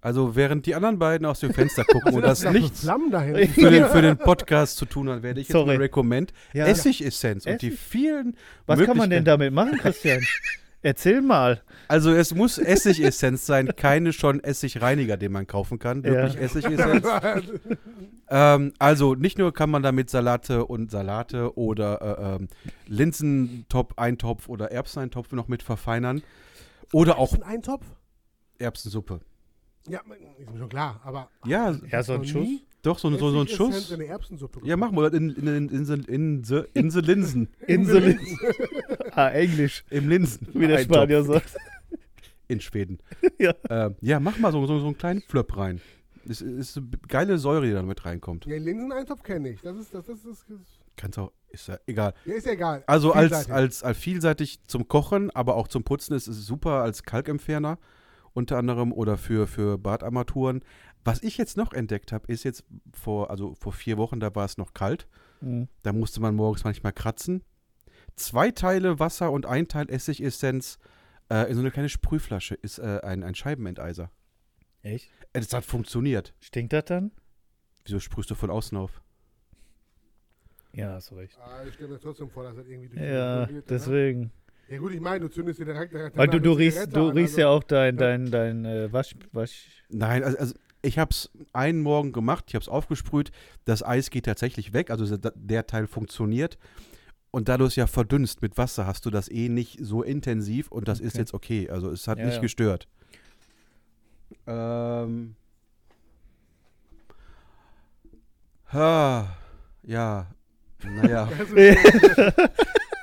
Also während die anderen beiden aus dem Fenster [LAUGHS] gucken und das da für nichts für den, für den Podcast zu tun hat, werde ich jetzt Sorry. mal Recommend Ja. Essigessenz und die Essig? vielen Was kann man denn damit machen, Christian? Erzähl mal. Also es muss Essigessenz sein, keine schon Essigreiniger, den man kaufen kann, wirklich Ja. Essigessenz. ähm, also nicht nur kann man damit Salate und Salate oder äh, ähm, Linsentop-Eintopf oder Erbseneintopf noch mit verfeinern oder auch Ist ein Eintopf? Erbsensuppe. Ja, ist mir schon klar, aber. Ja, Ja, so ein Schuss. nie doch, so, so, so ein Schuss. In eine Erbsensuppe Ja, mach mal in, in, in, in, in, in, in the Linsen. [LAUGHS] [LAUGHS] Ah, Englisch, Im Linsen. wie der. Spanier sagt. [LAUGHS] In Schweden. Ja. Ähm, ja, mach mal so, so, so einen kleinen Flöpp rein. Es ist eine geile Säure, die da mit reinkommt. Ja, den Linseneintopf kenne ich. Das ist, das ist, das ist, Kannst auch, ist ja egal. ja, ist ja egal. Also als, Vielseitig. als, als vielseitig zum Kochen, aber auch zum Putzen ist es super als Kalkentferner unter anderem oder für, für Badarmaturen. Was ich jetzt noch entdeckt habe, ist jetzt vor, also vor vier Wochen, da war es noch kalt. Mhm. Da musste man morgens manchmal kratzen. Zwei Teile Wasser und ein Teil Essigessenz äh, in so eine kleine Sprühflasche ist äh, ein, ein Scheibenenteiser. Echt? Äh, Das hat funktioniert. Stinkt das dann? Wieso sprühst du von außen auf? Ja, hast recht. Ah, ich stelle mir trotzdem vor, dass das irgendwie durch die Ja, ne? deswegen. Ja gut, ich meine, du zündest dir direkt direkt Weil du, du riechst, du an, riechst also- ja auch dein, dein, dein äh, Wasch, Wasch. Nein, also, also ich habe es einen Morgen gemacht, ich habe es aufgesprüht, das Eis geht tatsächlich weg, also der, Teil funktioniert. Und da du es ja verdünnst mit Wasser, hast du das eh nicht so intensiv und das ist Okay. jetzt okay. Also es hat Ja, nicht ja. gestört. Ähm. Ha, ja, naja. [LAUGHS] [LAUGHS]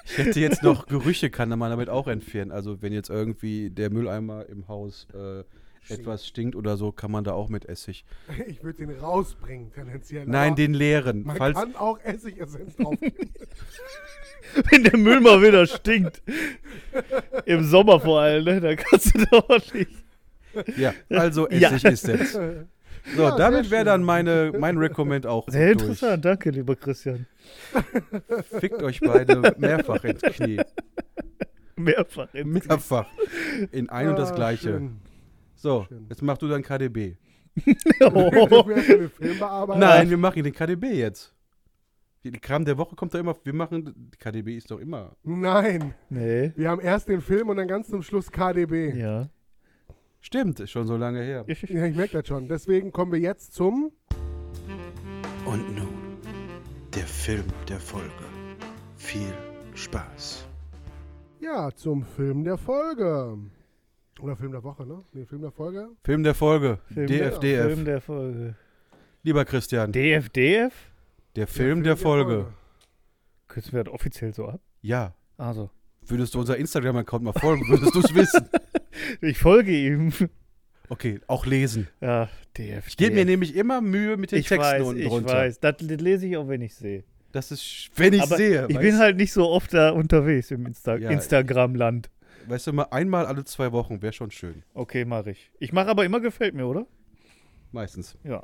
Ich hätte jetzt noch Gerüche, kann man damit auch entfernen. Also wenn jetzt irgendwie der Mülleimer im Haus äh, etwas stinkt oder so, kann man da auch mit Essig. [LAUGHS] ich würde den rausbringen, tendenziell. Nein, den leeren. Man Falls, kann auch Essigessenz drauf. [LAUGHS] Wenn der Müll mal wieder stinkt. Im Sommer vor allem, ne? Da kannst du doch nicht. ja, also Ja. Essig ist jetzt. [LAUGHS] So, Ja, damit wäre dann meine, mein Recommend auch Sehr durch. interessant, danke, lieber Christian. Fickt euch beide mehrfach ins Knie. Mehrfach. Im Mehrfach. In ein und das Ah, Gleiche. schön. So, Schön. jetzt mach du dann KDB. [LAUGHS] oh. [LAUGHS] Nein, wir machen den KDB jetzt. Die die Kram der Woche kommt da immer. Wir machen. KDB ist doch immer. Nein, Nee. wir haben erst den Film und dann ganz zum Schluss KDB. Ja. Stimmt, ist schon so lange her. Ja, ich merke das schon. Deswegen kommen wir jetzt zum. Und nun der Film der Folge. Viel Spaß. Ja, zum Film der Folge. Oder Film der Woche, ne? Nee, Film der Folge. Film der Folge. Film der- DFDF. Film der Folge. Lieber Christian, DFDF? der Film der Folge. Kürzen wir das offiziell so ab? Ja. Also. Würdest du unser Instagram-Account mal folgen, würdest du es wissen. [LAUGHS] Ich folge ihm. Okay, auch lesen. Ja, DFDF. Ich gebe mir nämlich immer Mühe mit den ich Texten weiß, unten ich drunter. weiß. Das lese ich auch, wenn ich sehe. Das ist, wenn ich Aber sehe. ich bin halt nicht so oft da unterwegs im Insta Ja. Instagram-Land. Weißt du, mal einmal alle zwei Wochen wäre schon schön. Okay, mache ich. Ich mache aber immer gefällt mir, oder? Meistens. Ja.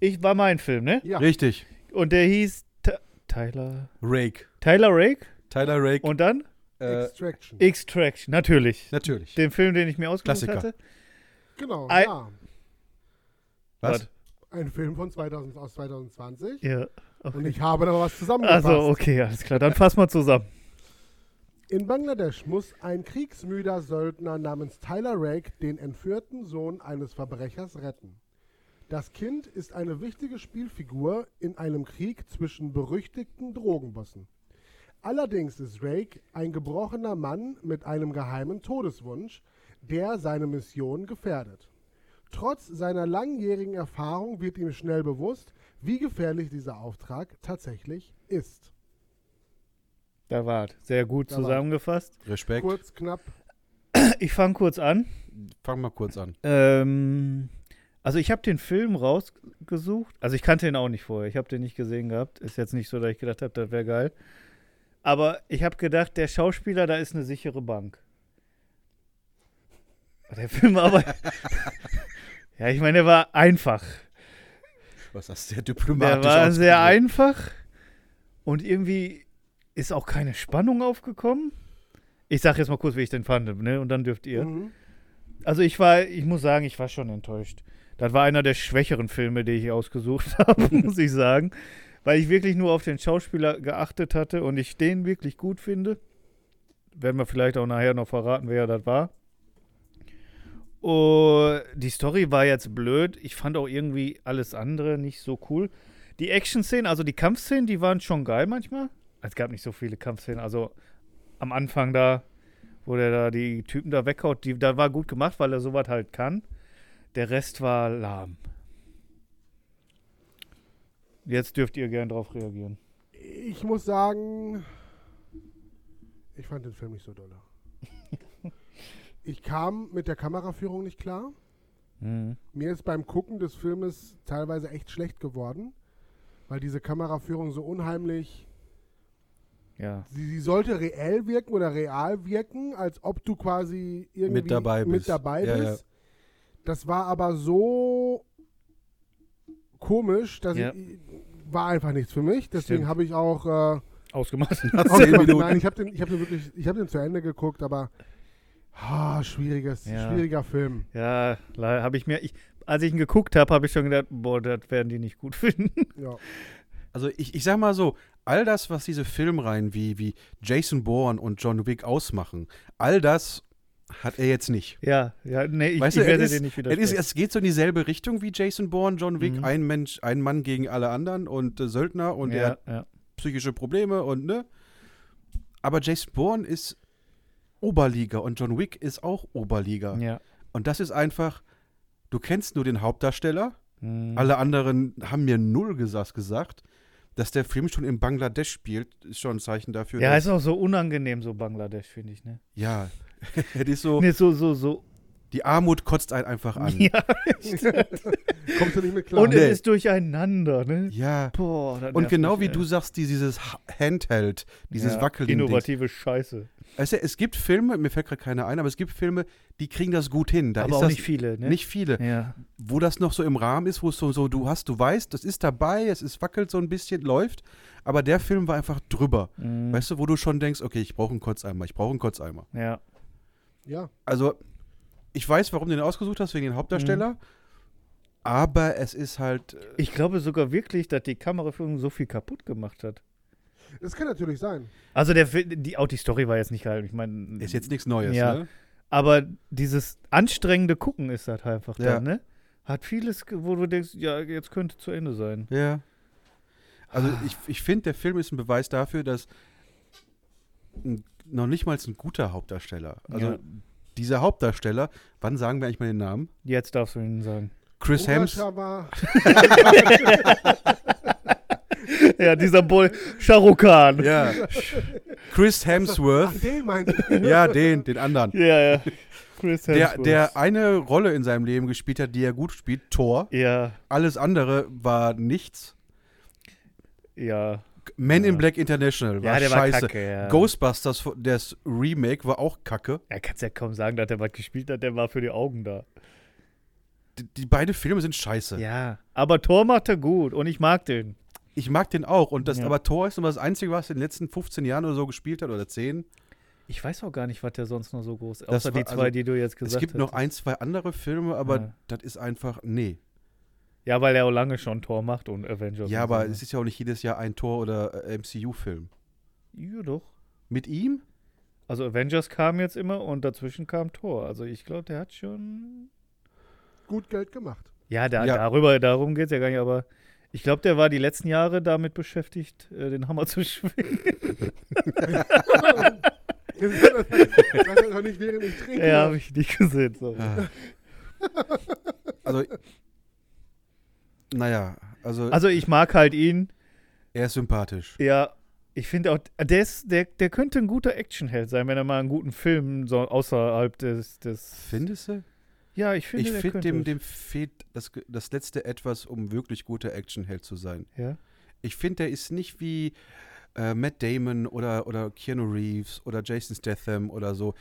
Ich war mein Film, ne? Ja, Richtig. Und der hieß Ty- Tyler. Rake. Tyler Rake. Tyler Rake. Und dann äh, Extraction. Extraction, natürlich. natürlich. Den Film, den ich mir ausgesucht Klassiker. hatte. Genau, Ein- ja. Was? Ein Film von 2000, aus 2020. Ja. Und Okay. ich habe da was zusammengefasst. Also, okay, alles klar. Dann fass mal zusammen. In Bangladesch muss ein kriegsmüder Söldner namens Tyler Rake den entführten Sohn eines Verbrechers retten. Das Kind ist eine wichtige Spielfigur in einem Krieg zwischen berüchtigten Drogenbossen. Allerdings ist Rake ein gebrochener Mann mit einem geheimen Todeswunsch, der seine Mission gefährdet. Trotz seiner langjährigen Erfahrung wird ihm schnell bewusst, wie gefährlich dieser Auftrag tatsächlich ist. Da war Sehr gut Da zusammengefasst. Respekt. Kurz, knapp, Ich fange kurz an. Fang mal kurz an. Ähm, also ich habe den Film rausgesucht. Also ich kannte ihn auch nicht vorher. Ich habe den nicht gesehen gehabt. Ist jetzt nicht so, dass ich gedacht habe, das wäre geil. Aber ich habe gedacht, der Schauspieler, da ist eine sichere Bank. Der Film war aber. [LAUGHS] ja, ich meine, der war einfach. Was hast du sehr Der diplomatisch war sehr einfach. Und irgendwie ist auch keine Spannung aufgekommen. Ich sage jetzt mal kurz, wie ich den fand, ne? Und dann dürft ihr. Mhm. Also ich war, ich muss sagen, ich war schon enttäuscht. Das war einer der schwächeren Filme, die ich ausgesucht [LAUGHS] habe, muss ich sagen. Weil ich wirklich nur auf den Schauspieler geachtet hatte und ich den wirklich gut finde. Werden wir vielleicht auch nachher noch verraten, wer das war. Und die Story war jetzt blöd. Ich fand auch irgendwie alles andere nicht so cool. Die Action-Szenen, also die Kampfszenen, die waren schon geil manchmal. Es gab nicht so viele Kampfszenen. Also am Anfang da, wo der da die Typen da weghaut, die, da war gut gemacht, weil er sowas halt kann. Der Rest war lahm. Jetzt dürft ihr gern drauf reagieren. Ich muss sagen, ich fand den Film nicht so doll. [LAUGHS] Ich kam mit der Kameraführung nicht klar. Mhm. Mir ist beim Gucken des Filmes teilweise echt schlecht geworden, weil diese Kameraführung so unheimlich, Ja. sie, sie sollte reell wirken oder real wirken, als ob du quasi irgendwie Mit dabei mit bist. dabei Ja, bist. Das war aber so komisch, dass Ja. ich, war einfach nichts für mich. Deswegen habe ich auch äh, Ausgemacht. [LAUGHS] Ausgemacht. Minuten. Nein, ich habe den, ich hab den wirklich, ich habe den zu Ende geguckt, aber ah, schwieriges, Ja. schwieriger Film. Ja, habe ich mir. Ich, als ich ihn geguckt habe, habe ich schon gedacht, boah, das werden die nicht gut [LAUGHS] finden. Ja. Also ich, ich sag mal so, all das, was diese Filmreihen wie, wie Jason Bourne und John Wick ausmachen, all das hat er jetzt nicht. ja, ja, nee, ich, Weißt ich du, werde es ist- nicht Es, widersprechen. ist, es geht so in dieselbe Richtung wie Jason Bourne, John Wick, Mhm. ein Mensch, ein Mann gegen alle anderen und äh, Söldner und er ja, hat ja. psychische Probleme und ne. Aber Jason Bourne ist Oberliga und John Wick ist auch Oberliga. ja. Und das ist einfach, du kennst nur den Hauptdarsteller, Mhm. alle anderen haben mir null gesagt. Dass der Film schon in Bangladesch spielt, ist schon ein Zeichen dafür. Ja, ist auch so unangenehm, so Bangladesch, finde ich, ne? ja. [LAUGHS] das ist so, Nee, so, so, so. Die Armut kotzt einen einfach an. [LAUGHS] Ja, [LAUGHS] Kommst du nicht mit klar? und Nee. es ist durcheinander, ne? Ja. Boah, Und genau mich, wie ey. du sagst, die- dieses Ha- Handheld, dieses ja, Wackelding. Innovative Scheiße. Weißt du, es gibt Filme, mir fällt gerade keiner ein, aber es gibt Filme, die kriegen das gut hin. Da Aber ist auch das nicht viele, ne? nicht viele. Ja. Wo das noch so im Rahmen ist, wo es so, so, du hast, du weißt, das ist dabei, es ist wackelt so ein bisschen, läuft. Aber der Film war einfach drüber. Mhm. Weißt du, wo du schon denkst, okay, ich brauche einen Kurzeimer, ich brauche einen Kurzeimer. Ja. Ja. Also, ich weiß, warum du den ausgesucht hast, wegen den Hauptdarsteller. Mhm. Aber es ist halt. äh, Ich glaube sogar wirklich, dass die Kameraführung so viel kaputt gemacht hat. Das kann natürlich sein. Also der, die, auch die Story war jetzt nicht geil. Ich meine, Ist jetzt nichts Neues, Ja. ne? aber dieses anstrengende Gucken ist das einfach Ja. dann, ne? Hat vieles, wo du denkst, ja, jetzt könnte zu Ende sein. Ja. Also ich, ich finde, der Film ist ein Beweis dafür, dass ein, noch nicht mal ein guter Hauptdarsteller, also Ja. Dieser Hauptdarsteller, wann sagen wir eigentlich mal den Namen? Jetzt darfst du ihnen sagen. Chris Hems, Ungashava- [LAUGHS] ja, dieser Bull, Shahrukh Khan. ja, Chris Ach, Hemsworth, den meinte ich. ja, den, den anderen. Ja, ja. Chris Der, Hemsworth. der eine Rolle in seinem Leben gespielt hat, die er gut spielt, Thor. Ja, Alles andere war nichts. ja. Men in Ja. Black International war Ja, der scheiße. war kacke, ja. Ghostbusters, das Remake, war auch kacke. Er kann ja kaum sagen, dass er was gespielt hat, der war für die Augen da. Die, die beiden Filme sind scheiße. Ja. Aber Thor macht er gut und ich mag den. Ich mag den auch. Und das, Ja. aber Thor ist immer das Einzige, was er in den letzten 15 Jahren oder so gespielt hat oder 10. Ich weiß auch gar nicht, was der sonst noch so groß ist. Außer war- die zwei, also, die du jetzt gesagt es gibt hast. noch ein, zwei andere Filme, aber Ja. das ist einfach, nee. Ja, weil er auch lange schon Tor macht und Avengers. Ja, und aber so, ne? es ist ja auch nicht jedes Jahr ein Tor- oder äh, MCU-Film. Ja, doch. Mit ihm? Also Avengers kam jetzt immer und dazwischen kam Thor. Also ich glaube, der hat schon. Gut Geld gemacht. Ja, da, Ja. darüber, darum geht es ja gar nicht, aber ich glaube, der war die letzten Jahre damit beschäftigt, äh, den Hammer zu [LAUGHS] schwingen. das ist doch nicht, während ich trinke. ja, habe ich nicht gesehen. Sorry. Ah. also, naja, also, Also ich mag halt ihn. er ist sympathisch. Ja, ich finde auch, der, ist, der, der könnte ein guter Actionheld sein, wenn er mal einen guten Film so außerhalb des. des Findest du? ja, ich finde, Ich finde, dem, dem fehlt das, das letzte Etwas, um wirklich guter Actionheld zu sein. Ja. Ich finde, der ist nicht wie äh, Matt Damon oder, oder Keanu Reeves oder Jason Statham oder so.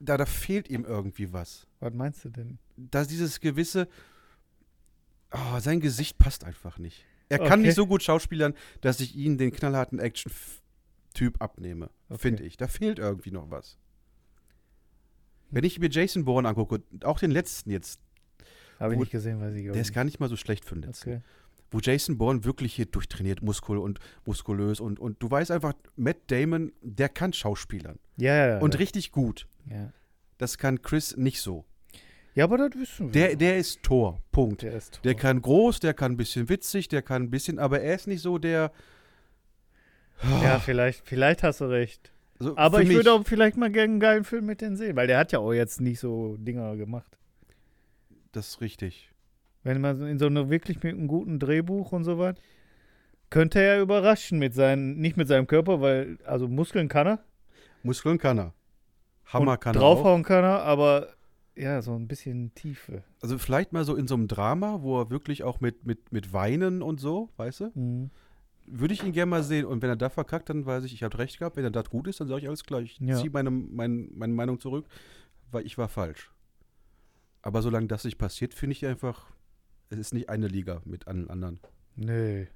Da, da fehlt ihm irgendwie was. Was meinst du denn? Da dieses gewisse, oh, sein Gesicht passt einfach nicht. Er kann Okay. nicht so gut schauspielern, dass ich ihn den knallharten Action-Typ abnehme, Okay. finde ich. Da fehlt irgendwie noch was. Wenn ich mir Jason Bourne angucke, auch den letzten jetzt, Habe ich nicht gesehen, weiß ich auch der ist gar nicht mal so schlecht für den letzten. Okay. wo Jason Bourne wirklich hier durchtrainiert, Muskul und muskulös und, und du weißt einfach, Matt Damon, der kann Schauspielern Ja, ja, ja. und richtig gut. ja. Das kann Chris nicht so. Ja, aber das wissen wir. Der, der ist Tor, Punkt. der ist Der tot. kann groß, der kann ein bisschen witzig, der kann ein bisschen, aber er ist nicht so der. Ja, vielleicht, vielleicht hast du recht. Also Aber ich mich- würde auch vielleicht mal gerne einen geilen Film mit denen sehen, weil der hat ja auch jetzt nicht so Dinger gemacht. Das ist richtig. Wenn man so in so einer wirklich mit einem guten Drehbuch und so was, könnte er überraschen mit seinen, nicht mit seinem Körper, weil, also Muskeln kann er. Muskeln kann er. Hammer und kann er auch. draufhauen kann er, aber ja, so ein bisschen Tiefe. Also vielleicht mal so in so einem Drama, wo er wirklich auch mit, mit, mit Weinen und so, weißt du? Mhm. Würde ich ihn gerne mal sehen. Und wenn er da verkackt, dann weiß ich, ich habe recht gehabt. Wenn er das gut ist, dann sage ich alles klar. Ich Ja. ziehe meine, mein, meine Meinung zurück, weil ich war falsch. Aber solange das nicht passiert, finde ich einfach, es ist nicht eine Liga mit allen anderen. Nee.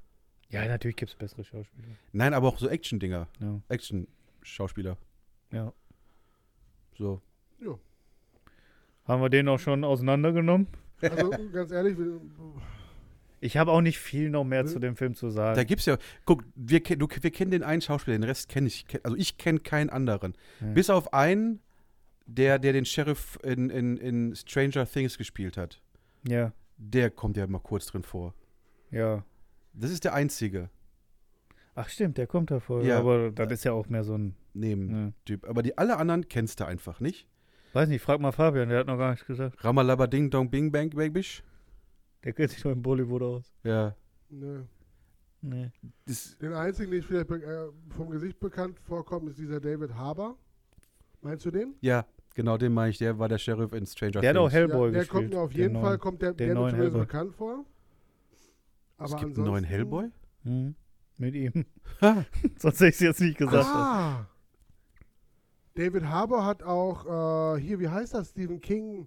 Ja, natürlich gibt es bessere Schauspieler. Nein, aber auch so Action-Dinger. Ja. Action-Schauspieler. ja. So. Haben wir den auch schon auseinandergenommen? Also ganz ehrlich, Ich habe auch nicht viel noch mehr Hm? zu dem Film zu sagen. Da gibt's ja, guck, wir, du, wir kennen den einen Schauspieler, den Rest kenne ich, also ich kenne keinen anderen. Ja. Bis auf einen, der, der den Sheriff in, in, in Stranger Things gespielt hat. ja, Der kommt ja mal kurz drin vor. ja. Das ist der einzige Ach stimmt, der kommt davor. Ja. Aber das ist ja auch mehr so ein. Nebentyp. Ja. Aber die alle anderen kennst du einfach nicht. Weiß nicht, frag mal Fabian, der hat noch gar nichts gesagt. Ramalaba Ding Dong Bing Bang Babish. Der kennt sich doch in Bollywood aus. Ja. nö. Nee. Das, Den einzigen, den ich vielleicht äh, vom Gesicht bekannt vorkommt, ist dieser David Harbour. Meinst du den? ja, genau den meine ich. Der war der Sheriff in Stranger Der hat auch Things. Hellboy ja, der gespielt. kommt mir auf den jeden neuen. Fall, kommt der, der mir neuen Hellboy. bekannt vor. es Aber gibt einen neuen Hellboy? Mhm. Mit ihm. Ha. [LAUGHS] Sonst hätte ich es jetzt nicht gesagt. Ah! David Harbour hat auch, äh, hier, wie heißt das, Stephen King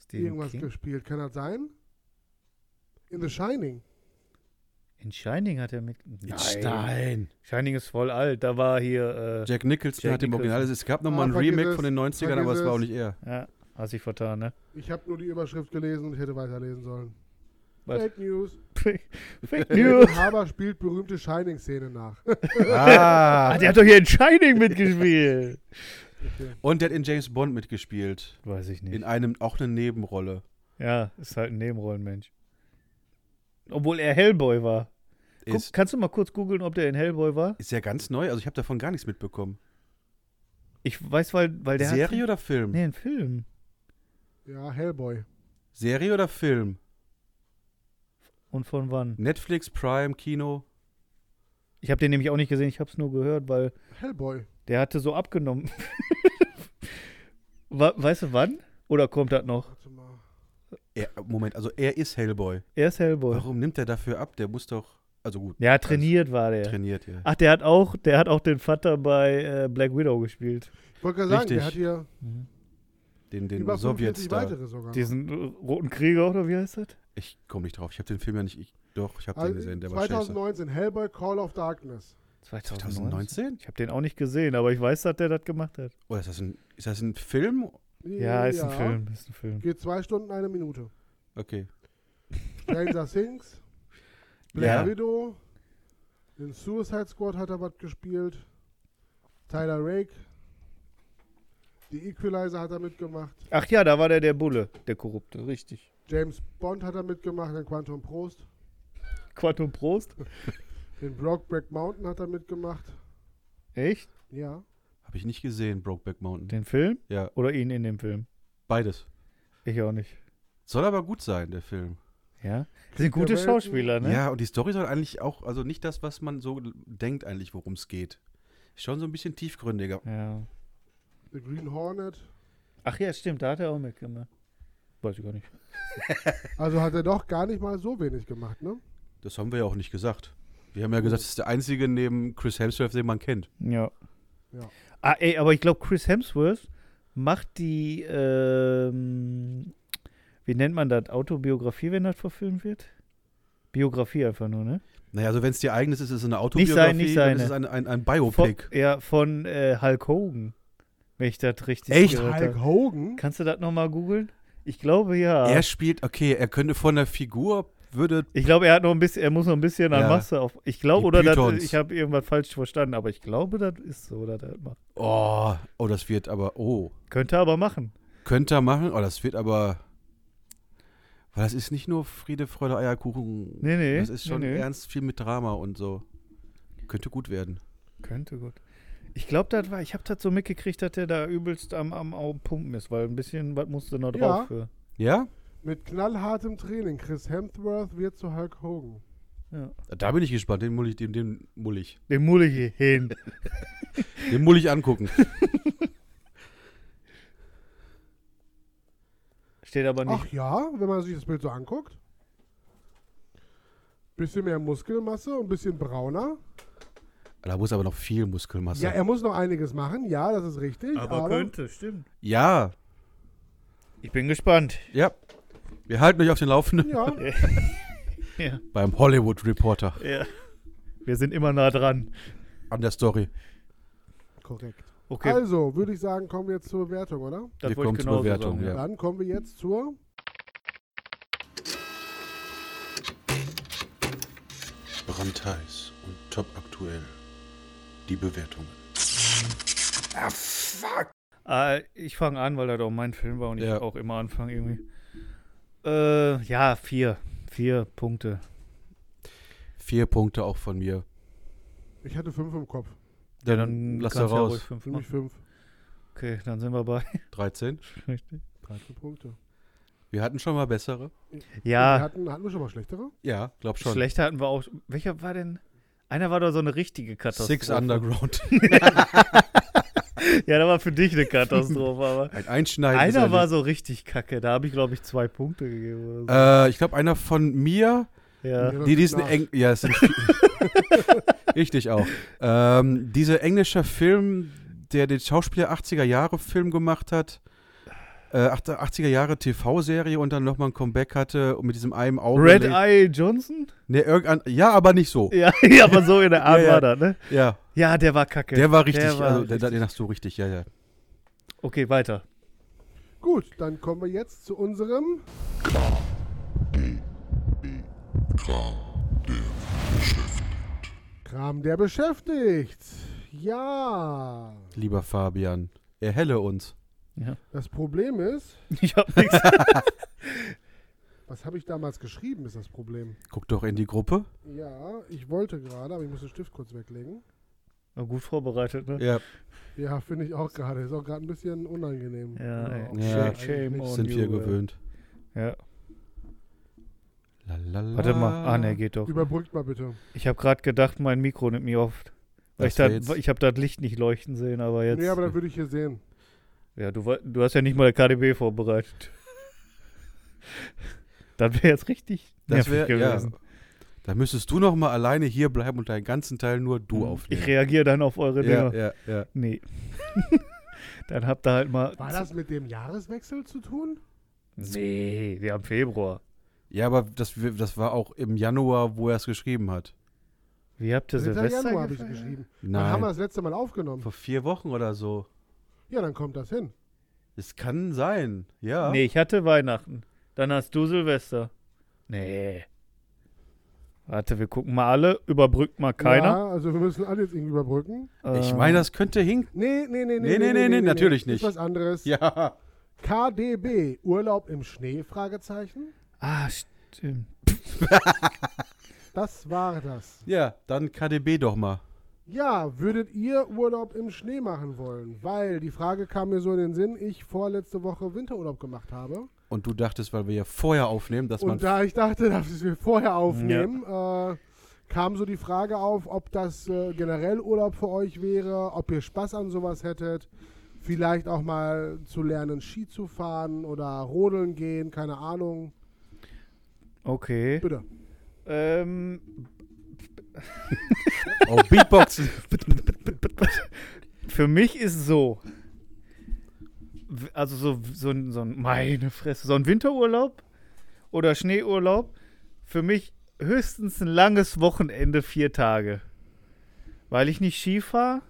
Stephen irgendwas King. gespielt. Kann das sein? In The Shining. In Shining hat er mit. Nein. Shining ist voll alt. Da war hier. Äh, Jack Nicholson Jack hat im. Original. Es gab nochmal Ah, ein Remake es, von den 90ern, aber es war auch nicht er. ja, hast dich vertan, ne? Ich habe nur die Überschrift gelesen und ich hätte weiterlesen sollen. Was? Fake News. Fake [LAUGHS] News. Harbour spielt berühmte Shining-Szene nach. Ah. [LAUGHS] Ah, der hat doch hier in Shining mitgespielt. Okay. Und der hat in James Bond mitgespielt. Weiß ich nicht. In einem, auch eine Nebenrolle. ja, ist halt ein Nebenrollenmensch. Obwohl er Hellboy war. Guck, kannst du mal kurz googeln, ob der in Hellboy war? ist ja ganz neu, also ich habe davon gar nichts mitbekommen. Ich weiß, weil, weil der Serie hat. oder Film? Nee, ein Film. Ja, Hellboy. Serie oder Film? Und von wann? Netflix, Prime, Kino? Ich habe den nämlich auch nicht gesehen, ich habe es nur gehört, weil Hellboy. der hatte so abgenommen. [LAUGHS] Weißt du wann? Oder kommt das noch? Warte mal. Er, Moment, also er ist Hellboy. Er ist Hellboy. Warum nimmt er dafür ab? Der muss doch, also gut, Ja, trainiert war der. trainiert, ja. Ach, der hat auch, der hat auch den Vater bei äh, Black Widow gespielt. Ich wollte gerade sagen, Richtig. der hat hier Den, den über 45 Sowjetstar. weitere sogar. Diesen roten Krieger oder wie heißt das? Ich komme nicht drauf. Ich habe den Film ja nicht. Ich, doch, ich habe Also, den gesehen. Der war scheiße. 2019, Hellboy Call of Darkness. 2019? Ich habe den auch nicht gesehen, aber ich weiß, dass der das gemacht hat. Oder ist das ein, ist das ein Film? Ja, ist ein Film, ist ein Film. Geht zwei Stunden, eine Minute. Okay. Stranger [LAUGHS] Things, Black Ja. Widow, in Suicide Squad hat er was gespielt, Tyler Rake, die Equalizer hat er mitgemacht, Ach ja, da war der der Bulle, der Korrupte, richtig. James Bond hat er mitgemacht, in Quantum Prost, Quantum Prost? [LAUGHS] in Brokeback Mountain hat er mitgemacht. Echt? Ja, Habe ich nicht gesehen, Brokeback Mountain. Den Film? Ja, Oder ihn in dem Film? beides. Ich auch nicht. Soll aber gut sein, der Film. Ja? Das sind gute. Schauspieler, ne? Ja, und die Story soll eigentlich auch, also nicht das, was man so denkt eigentlich, worum es geht. Ist schon so ein bisschen tiefgründiger. ja. The Green Hornet. Ach ja, stimmt, da hat er auch mitgemacht. Weiß ich gar nicht. [LAUGHS] Also hat er doch gar nicht mal so wenig gemacht, ne? Das haben wir ja auch nicht gesagt. Wir haben ja gesagt, das ist der einzige neben Chris Hemsworth, den man kennt. Ja. Ja. Ah, ey, aber ich glaube, Chris Hemsworth macht die, ähm, wie nennt man das? Autobiografie, wenn das verfilmt wird? Biografie einfach nur, ne? Naja, also wenn es dir eigenes ist, ist es eine Nicht Autobiografie, sein- nicht dann seine. ist es ein, ein, ein Von, Biopic. ja, von äh, Hulk Hogan. Wenn ich das richtig Echt? Hulk. Hogan? Kannst du das nochmal googeln? Ich glaube ja. Er spielt, okay, er könnte von der Figur, würde, Ich glaube, er hat noch ein bisschen, er muss noch ein bisschen an Ja. Masse auf. Ich glaube, oder das, ich habe irgendwas falsch verstanden, aber ich glaube, das ist so, dass er macht. oh, oh, das wird aber, oh, Könnte er aber machen. könnte er machen, oh, das wird aber, weil das ist nicht nur Friede, Freude, Eierkuchen. Nee, nee. Das ist schon nee, nee. ernst viel mit Drama und so. Könnte gut werden. Könnte gut. Ich glaube, das war, ich habe das so mitgekriegt, dass der da übelst am, am, am Pumpen ist, weil ein bisschen, was musste noch drauf Ja. für. Ja? Mit knallhartem Training. Chris Hemsworth wird zu Hulk Hogan. Ja. Da bin ich gespannt, den mull ich, den, den mull ich. Den ich hin. [LAUGHS] Den mull ich angucken. [LAUGHS] Steht aber nicht. Ach ja, wenn man sich das Bild so anguckt. Bisschen mehr Muskelmasse und ein bisschen brauner. Da muss aber noch viel Muskelmasse. Ja, er muss noch einiges machen, ja, das ist richtig. Aber, stimmt. ja, Ich bin gespannt. ja. Wir halten euch auf den Laufenden [LAUGHS] Ja, Ja. beim Hollywood Reporter ja. Wir sind immer nah dran. an der Story. korrekt. Okay, Also, würde ich sagen, kommen wir jetzt zur Bewertung, oder? das wir wollte kommen zur Bewertung, sagen, ja. Dann kommen wir jetzt zur Brandheiß und top aktuell. Die Bewertungen. Ah, fuck. Äh, ich fange an, weil das auch mein Film war und Ja. ich auch immer anfange irgendwie. Äh, ja, vier. Vier Punkte. Vier Punkte auch von mir. Ich hatte fünf im Kopf. Ja, Dann lass er ja raus. ruhig fünf machen. fünf. Okay, dann sind wir bei. [LAUGHS] 13. Richtig. 13 Punkte. Wir hatten schon mal bessere. Wir Ja, hatten, hatten wir schon mal schlechtere? Ja, glaub schon. schlechter hatten wir auch. Welcher war denn? Einer war doch so eine richtige Katastrophe. Six Underground. [LAUGHS] Ja, da war für dich eine Katastrophe, aber. Ein einschneidendes Einer war so richtig kacke. Da habe ich, glaube ich, zwei Punkte gegeben. Oder so. Äh, ich glaube, einer von mir. ja. Die, die ist nach. eine Eng ja, sind [LAUGHS] Richtig auch. Ähm, dieser englische Film, der den Schauspieler 80er Jahre Film gemacht hat, äh, 80er Jahre TV-Serie und dann nochmal ein Comeback hatte und mit diesem einen Auge. Red Eye Johnson? Nee, irgendein, ja, aber nicht so. Ja, [LAUGHS] ja, aber so in der Art Ja, ja. war das, ne? Ja, Ja, der war kacke. der war richtig, Der war also der, richtig. den hast du richtig, ja, ja. Okay, weiter. Gut, dann kommen wir jetzt zu unserem Kram, der beschäftigt. Ja. Lieber Fabian, erhelle uns. Ja. Das Problem ist, [LAUGHS] Ich hab nichts. [LAUGHS] was habe ich damals geschrieben, ist das Problem. Guck doch in die Gruppe. Ja, ich wollte gerade, aber ich muss den Stift kurz weglegen. Gut vorbereitet, ne? Ja, Ja, finde ich auch gerade. Ist auch gerade ein bisschen unangenehm. Ja, Genau. ey. Ja. Shame, on sind wir you, gewöhnt. Ja. Lalala. Warte mal. Ah, ne, geht doch. Überbrückt mal bitte. Ich habe gerade gedacht, mein Mikro nimmt mich oft. Weil Das ich da- ich habe das Licht nicht leuchten sehen, aber jetzt. Nee, aber das würde ich hier sehen. Ja, du, du hast ja nicht mal der KDB vorbereitet. [LAUGHS] das wäre jetzt richtig Das nervig wäre, ja. gewesen. Da müsstest du noch mal alleine hier bleiben und deinen ganzen Teil nur du aufnehmen. Ich reagiere dann auf eure ja, Dinger. ja, ja. Nee. [LAUGHS] dann habt ihr halt mal. War das mit dem Jahreswechsel zu tun? Nee, wir haben Februar. Ja, aber das, das war auch im Januar, wo er es geschrieben hat. Wie habt ihr 3. Silvester Januar habe ich geschrieben. Wann haben wir Nein, das letzte Mal aufgenommen? vor vier Wochen oder so. Ja, dann kommt das hin. Es kann sein, ja. Nee, ich hatte Weihnachten. Dann hast du Silvester. Nee. Warte, wir gucken mal alle. Überbrückt mal keiner. Ja, also wir müssen alle jetzt irgendwie überbrücken. Ich meine, das könnte hinken. Nee, nee, nee, nee. Nee, nee, nee, nee, natürlich Ist nicht. was anderes. Ja. KDB, Urlaub im Schnee, Fragezeichen. Ah, stimmt. [LAUGHS] Das war das. Ja, dann KDB doch mal. Ja, würdet ihr Urlaub im Schnee machen wollen? Weil die Frage kam mir so in den Sinn, ich vorletzte Woche Winterurlaub gemacht habe. Und du dachtest, weil wir ja vorher aufnehmen, dass man. Und da ich dachte, dass wir vorher aufnehmen, äh, kam so die Frage auf, ob das äh, generell Urlaub für euch wäre, ob ihr Spaß an sowas hättet. Vielleicht auch mal zu lernen, Ski zu fahren oder rodeln gehen, keine Ahnung. Okay. Bitte. Ähm, [LAUGHS] oh, Beatboxen. für mich ist so. Also so, so, ein- so ein, meine Fresse, so ein Winterurlaub oder Schneeurlaub. Für mich höchstens ein langes Wochenende, vier Tage. Weil ich nicht Ski fahre.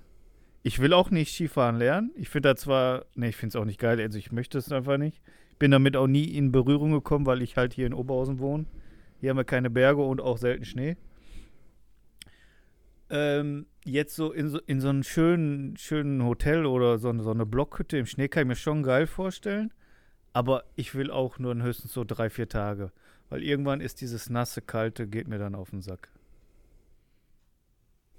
Ich will auch nicht Skifahren lernen. Ich finde das zwar, ne, ich finde es auch nicht geil, also ich möchte es einfach nicht. Bin damit auch nie in Berührung gekommen, weil ich halt hier in Oberhausen wohne. Hier haben wir keine Berge und auch selten Schnee. Ähm, jetzt so in, so in so einem schönen, schönen Hotel oder so, eine- so eine Blockhütte im Schnee kann ich mir schon geil vorstellen. Aber ich will auch nur höchstens so drei, vier Tage. Weil irgendwann ist dieses nasse, kalte, geht mir dann auf den Sack.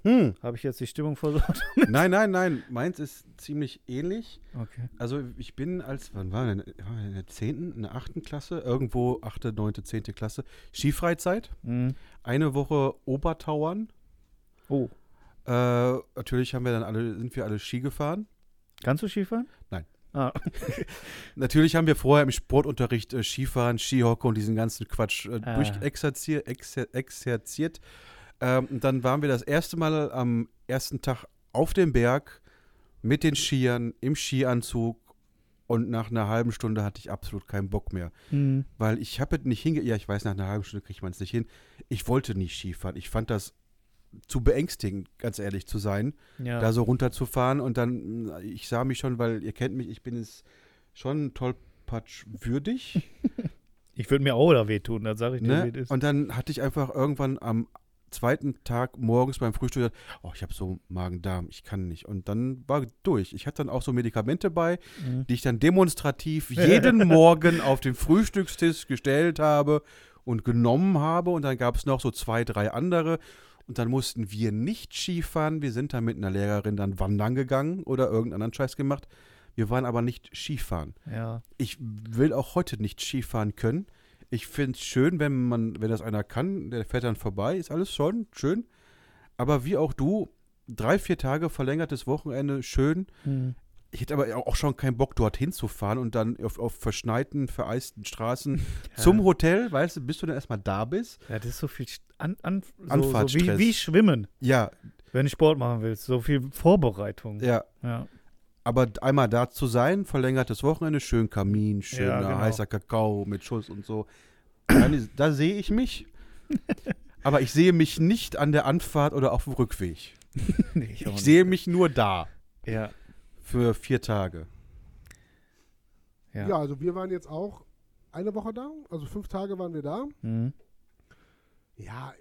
Hm. Habe ich jetzt die Stimmung versorgt? [LAUGHS] Nein, nein, nein. Meins ist ziemlich ähnlich. Okay. Also ich bin als, wann war denn, in der 10., in der 8. Klasse, irgendwo 8., 9., 10. Klasse, Skifreizeit, Mhm. eine Woche Obertauern. Oh. Äh, natürlich haben wir dann alle, sind wir alle Ski gefahren. Kannst du Skifahren? Nein. Ah, [LAUGHS] Natürlich haben wir vorher im Sportunterricht äh, Skifahren, Skihocke und diesen ganzen Quatsch äh, Ah. durchexerziert. Exer, exerziert. Ähm, und dann waren wir das erste Mal am ersten Tag auf dem Berg mit den Skiern im Skianzug Und nach einer halben Stunde hatte ich absolut keinen Bock mehr. Mhm. Weil ich habe nicht hinge... Ja, ich weiß, nach einer halben Stunde kriegt man es nicht hin. Ich wollte nicht Skifahren. Ich fand das zu beängstigend, ganz ehrlich zu sein, Ja. da so runterzufahren. Und dann, ich sah mich schon, weil ihr kennt mich, ich bin es schon tollpatschwürdig. [LAUGHS] ich würde mir auch da wehtun, das sage ich dir, wie ne? es ist. Und dann hatte ich einfach irgendwann am zweiten Tag morgens beim Frühstück gesagt, oh, ich habe so Magen-Darm, ich kann nicht. Und dann war durch. Ich hatte dann auch so Medikamente bei, Mhm. die ich dann demonstrativ [LAUGHS] jeden Morgen auf den Frühstückstisch gestellt habe und genommen habe. Und dann gab es noch so zwei, drei andere. Und dann mussten wir nicht Skifahren. Wir sind dann mit einer Lehrerin dann wandern gegangen oder irgendeinen anderen Scheiß gemacht. Wir waren aber nicht Skifahren. Ja. Ich will auch heute nicht Skifahren können. Ich finde es schön, wenn man, wenn das einer kann, der fährt dann vorbei, ist alles schon schön. Aber wie auch du, drei, vier Tage verlängertes Wochenende, schön. Mhm. Ich hätte aber auch schon keinen Bock, dorthin zu fahren und dann auf, auf verschneiten, vereisten Straßen [LAUGHS] Ja. zum Hotel, weißt du, bis du dann erstmal da bist. Ja, das ist so viel an, an, so, so wie, wie Schwimmen, Ja, wenn du Sport machen willst. So viel Vorbereitung. ja. Ja. Aber einmal da zu sein, verlängertes Wochenende, schön Kamin, schöner genau. heißer Kakao mit Schuss und so. Dann, da sehe ich mich. [LAUGHS] aber ich sehe mich nicht an der Anfahrt oder auf dem Rückweg. [LAUGHS] Nee, ich Ich sehe mich nur da Ja. Für vier Tage. Ja. Ja, also wir waren jetzt auch eine Woche da, also fünf Tage waren wir da. Mhm. Ja,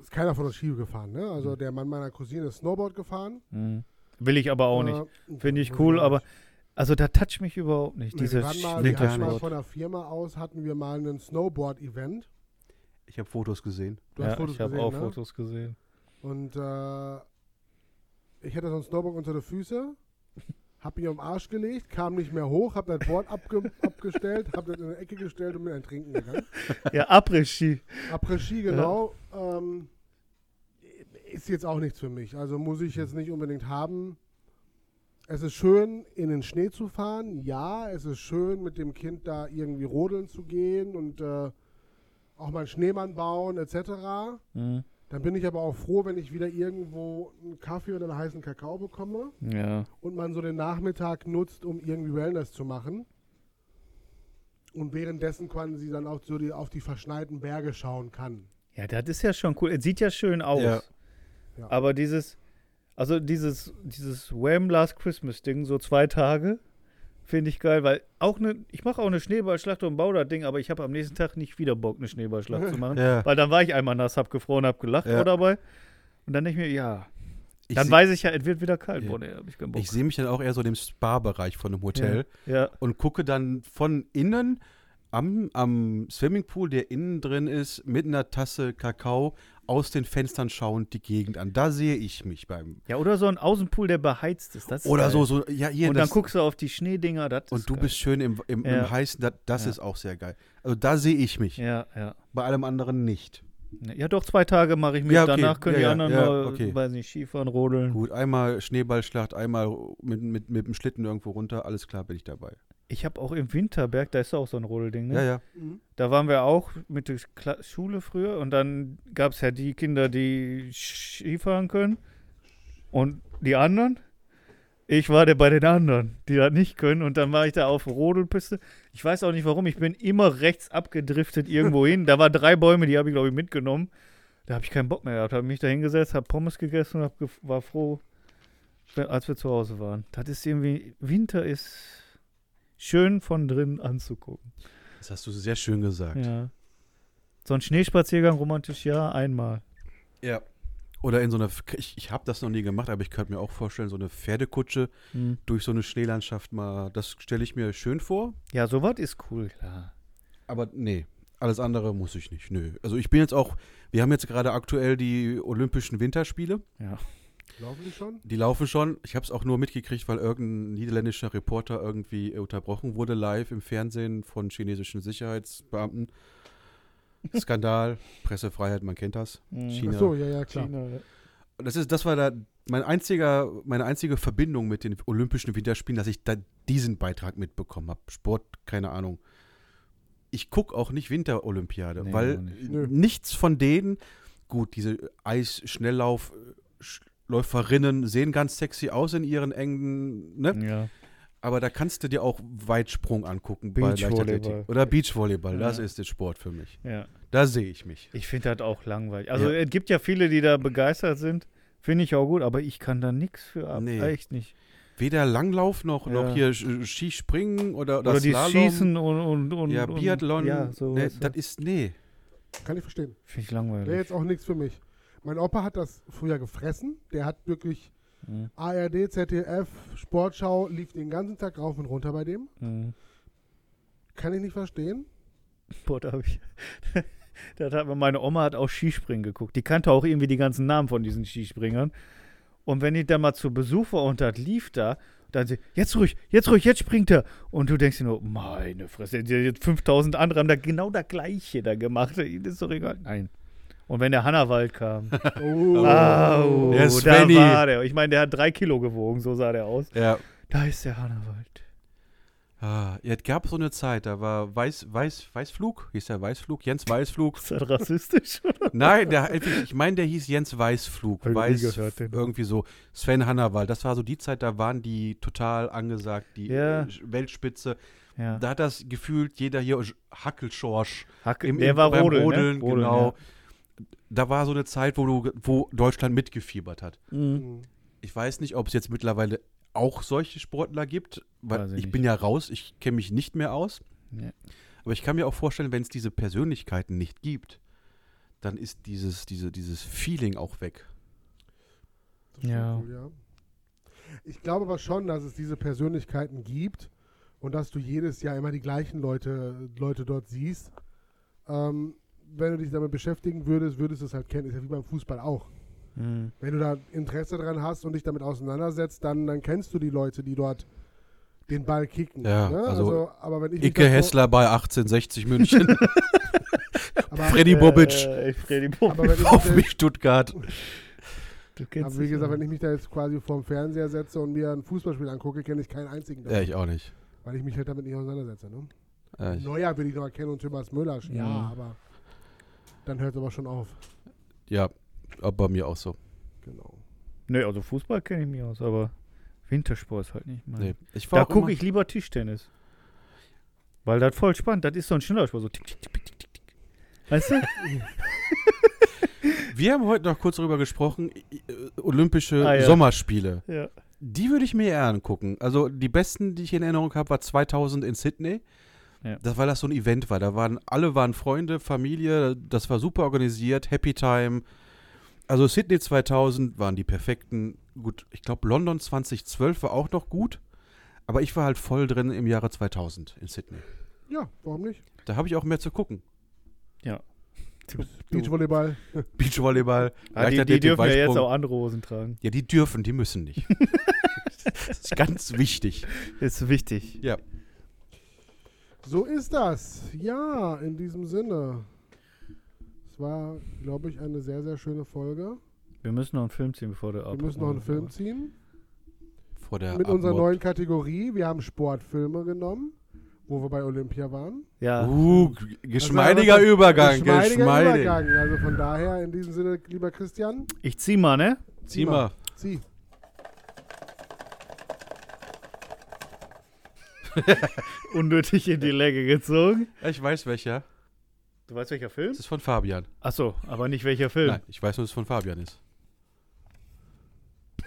ist keiner von uns Ski gefahren, ne? Also der Mann meiner Cousine ist Snowboard gefahren. Mhm. Will ich aber auch nicht. Äh, Finde ich cool, aber nicht. also da toucht mich überhaupt nicht. Nee, Diese mal, wir hatten mal Wintersport. von der Firma aus hatten wir mal einen Snowboard-Event. Ich habe Fotos gesehen. Du hast Ja, Fotos ich habe auch ne? Fotos gesehen. Und äh, ich hatte so ein Snowboard unter die Füße, hab mich am Arsch gelegt, kam nicht mehr hoch, hab das Board abge [LAUGHS] abgestellt, hab das in eine Ecke gestellt und bin ein Trinken gegangen. [LAUGHS] Ja, Après-Ski. Après-Ski, genau. Ähm, ist jetzt auch nichts für mich. Also muss ich jetzt nicht unbedingt haben. Es ist schön, in den Schnee zu fahren. Ja, es ist schön, mit dem Kind da irgendwie rodeln zu gehen und äh, auch mal einen Schneemann bauen etc. Mhm. Dann bin ich aber auch froh, wenn ich wieder irgendwo einen Kaffee oder einen heißen Kakao bekomme Ja. und man so den Nachmittag nutzt, um irgendwie Wellness zu machen. Und währenddessen quasi dann auch so die, auf die verschneiten Berge schauen kann. Ja, das ist ja schon cool. Es sieht ja schön aus. Ja. Ja. Aber dieses, also dieses, dieses Wham Last Christmas Ding, so zwei Tage, finde ich geil, weil auch eine, ich mache auch eine Schneeballschlacht und baue das Ding, aber ich habe am nächsten Tag nicht wieder Bock, eine Schneeballschlacht zu machen. [LAUGHS] Ja. Weil dann war ich einmal nass, hab gefroren, hab gelacht Ja. dabei. Und dann denke ich mir, ja, Ich dann weiß ich ja, es wird wieder kalt. Ja. Boah, nee, ich. Ich sehe mich dann auch eher so im Spa-Bereich von einem Hotel ja. und gucke dann von innen am, am Swimmingpool, der innen drin ist, mit einer Tasse Kakao aus den Fenstern schauend die Gegend an. Da sehe ich mich beim. ja, oder so ein Außenpool, der beheizt ist. Das ist Oder geil. so, so, ja, hier. Und dann das- guckst du auf die Schneedinger. Und du geil. bist schön im, im, Ja. im Heißen, das, das Ja. ist auch sehr geil. Also da sehe ich mich. Ja, ja. Bei allem anderen nicht. Ja, doch, zwei Tage mache ich mit. Ja, okay. Danach können die anderen mal, okay. weiß nicht, Skifahren, rodeln. Gut, einmal Schneeballschlacht, einmal mit, mit, mit dem Schlitten irgendwo runter, alles klar, bin ich dabei. Ich habe auch im Winterberg, da ist auch so ein Rodelding, ne? Ja, ja. Da waren wir auch mit der Kla Schule früher und dann gab es ja die Kinder, die Skifahren können und die anderen. Ich war der bei den anderen, die das nicht können und dann war ich da auf Rodelpiste. Ich weiß auch nicht warum, ich bin immer rechts abgedriftet irgendwo hin. Da waren drei Bäume, die habe ich glaube ich mitgenommen. Da habe ich keinen Bock mehr gehabt, habe mich da hingesetzt, habe Pommes gegessen und hab gef- war froh, als wir zu Hause waren. Das ist irgendwie, Winter ist schön von drin anzugucken. Das hast du sehr schön gesagt. Ja. So ein Schneespaziergang romantisch, ja, einmal. Ja. Oder in so einer, ich, ich habe das noch nie gemacht, aber ich könnte mir auch vorstellen, so eine Pferdekutsche Hm. durch so eine Schneelandschaft mal, das stelle ich mir schön vor. Ja, sowas ist cool, klar. Aber nee, alles andere muss ich nicht. Nö. Also ich bin jetzt auch, wir haben jetzt gerade aktuell die Olympischen Winterspiele. Ja. Laufen die schon? Die laufen schon. Ich habe es auch nur mitgekriegt, weil irgendein niederländischer Reporter irgendwie unterbrochen wurde live im Fernsehen von chinesischen Sicherheitsbeamten. Skandal, [LAUGHS] Pressefreiheit, man kennt das. Mhm. China. Ach so, ja, ja, klar. China, ja. Das ist, das war da mein einziger, meine einzige Verbindung mit den Olympischen Winterspielen, dass ich da diesen Beitrag mitbekommen habe. Sport, keine Ahnung. Ich gucke auch nicht Winterolympiade, Nee, weil nicht. Nichts von denen, gut, diese Eisschnelllauf, Läuferinnen sehen ganz sexy aus in ihren engen, ne? ja. Aber da kannst du dir auch Weitsprung angucken bei Beachvolleyball. Leichtathletik. Oder Beachvolleyball, das Ja. ist der Sport für mich. Ja. Da sehe ich mich. Ich finde das auch langweilig. Also Ja. es gibt ja viele, die da begeistert sind. Finde ich auch gut, aber ich kann da nichts für ab. Nee. Echt nicht. Weder Langlauf noch, Ja. noch hier Skispringen oder, oder, Oder die Slalom. Schießen und, und, und Ja, und, Biathlon. Ja, so. nee, das ist, nee. Kann ich verstehen. Finde ich Wäre langweilig. jetzt auch nichts für mich. Mein Opa hat das früher gefressen. Der hat wirklich Mhm. ARD, ZDF, Sportschau, lief den ganzen Tag rauf und runter bei dem. Mhm. Kann ich nicht verstehen. Boah, da habe ich. [LAUGHS] das hat, meine Oma hat auch Skispringen geguckt. Die kannte auch irgendwie die ganzen Namen von diesen Skispringern. Und wenn ich dann mal zu Besuch war und das lief da, dann sie, jetzt ruhig, jetzt ruhig, jetzt springt er. Und du denkst dir nur, meine Fresse, die 5000 andere haben da genau das Gleiche da gemacht. [LAUGHS] Das ist doch egal. Nein. Und wenn der Hannawald kam, [LAUGHS] Oh. au, Der da Svenny. war der. Ich meine, der hat drei Kilo gewogen, so sah der aus. Ja. Da ist der Hannawald. Ah, ja, es gab so eine Zeit, da war Weiß, Weiß, Weißflug, hieß der Weißflug, Jens Weißflug. Ist das rassistisch? Nein, der, ich meine, der hieß Jens Weißflug. Hab Weiß, gehört, irgendwie so. Sven Hannawald, das war so die Zeit, da waren die total angesagt, die Ja. äh, Weltspitze. ja. Da hat das gefühlt jeder hier Hackelschorsch. Hacke, Im, der im, war beim Rodeln, Rodeln, ne? Rodeln, genau. Da war so eine Zeit, wo, du, wo Deutschland mitgefiebert hat. Mhm. Ich weiß nicht, ob es jetzt mittlerweile auch solche Sportler gibt, weil Weiß ich ich nicht. bin ja raus, ich kenne mich nicht mehr aus. Nee. Aber ich kann mir auch vorstellen, wenn es diese Persönlichkeiten nicht gibt, dann ist dieses, diese, dieses Feeling auch weg. Ja. wohl, ja. Ich glaube aber schon, dass es diese Persönlichkeiten gibt und dass du jedes Jahr immer die gleichen Leute, Leute dort siehst. Ähm, wenn du dich damit beschäftigen würdest, würdest du es halt kennen. Ist ja wie beim Fußball auch. Mhm. Wenn du da Interesse dran hast und dich damit auseinandersetzt, dann, dann kennst du die Leute, die dort den Ball kicken. Ja, ne? also aber wenn ich Icke Hessler bei 1860 München, [LAUGHS] aber, Freddy Bobic, Äh, Freddy Bobic. auf mich Stuttgart. Du kennst Aber wie gesagt, ja. wenn ich mich da jetzt quasi vorm Fernseher setze und mir ein Fußballspiel angucke, kenne ich keinen einzigen davon. Ja, ich auch nicht. Weil ich mich halt damit nicht auseinandersetze. Ne? Ja, ich, Neuer will ich noch erkennen und Thomas Müller. Ja, Mhm. aber dann hört es aber schon auf. ja, aber bei mir auch so. Genau. Nee, also Fußball kenne ich mich aus, aber Wintersport ist halt nicht mein. Nee. Ich Da gucke ich lieber Tischtennis. Weil das voll spannend. Das ist so ein schneller Sport. So tick, tick, tick, tick, tick, tick. Weißt du? [LAUGHS] Wir haben heute noch kurz darüber gesprochen, äh, Olympische Ah, ja. Sommerspiele. ja. Die würde ich mir eher angucken. Also die besten, die ich in Erinnerung habe, war 2000 in Sydney. Ja. Das, weil das so ein Event war. Da waren alle waren Freunde, Familie. Das war super organisiert, Happy Time. Also Sydney 2000 waren die perfekten. Gut, ich glaube London 2012 war auch noch gut. Aber ich war halt voll drin im Jahre 2000 in Sydney. Ja, warum nicht? Da habe ich auch mehr zu gucken. Beachvolleyball. [LAUGHS] Beachvolleyball, Ah, die, die dürfen ja jetzt auch andere Hosen tragen. Ja, die dürfen, die müssen nicht. [LAUGHS] das ist ganz wichtig. Ist wichtig. Ja. So ist das. Ja, in diesem Sinne. Es war, glaube ich, eine sehr, sehr schöne Folge. Wir müssen noch einen Film ziehen, bevor der Wir müssen noch einen Film ziehen. Vor der Mit unserer Abmord- neuen Kategorie. Wir haben Sportfilme genommen, wo wir bei Olympia waren. Ja. Uh, geschmeidiger Also, Übergang. Geschmeidiger Geschmeidig. Übergang. Also von daher, in diesem Sinne, lieber Christian, Ich zieh mal, ne? Zieh mal. zieh. [LAUGHS] Unnötig in die Länge gezogen. Ich weiß welcher. Du weißt welcher Film? Das ist von Fabian. Achso, aber nicht welcher Film. Nein, ich weiß nur, dass es von Fabian ist. [LAUGHS]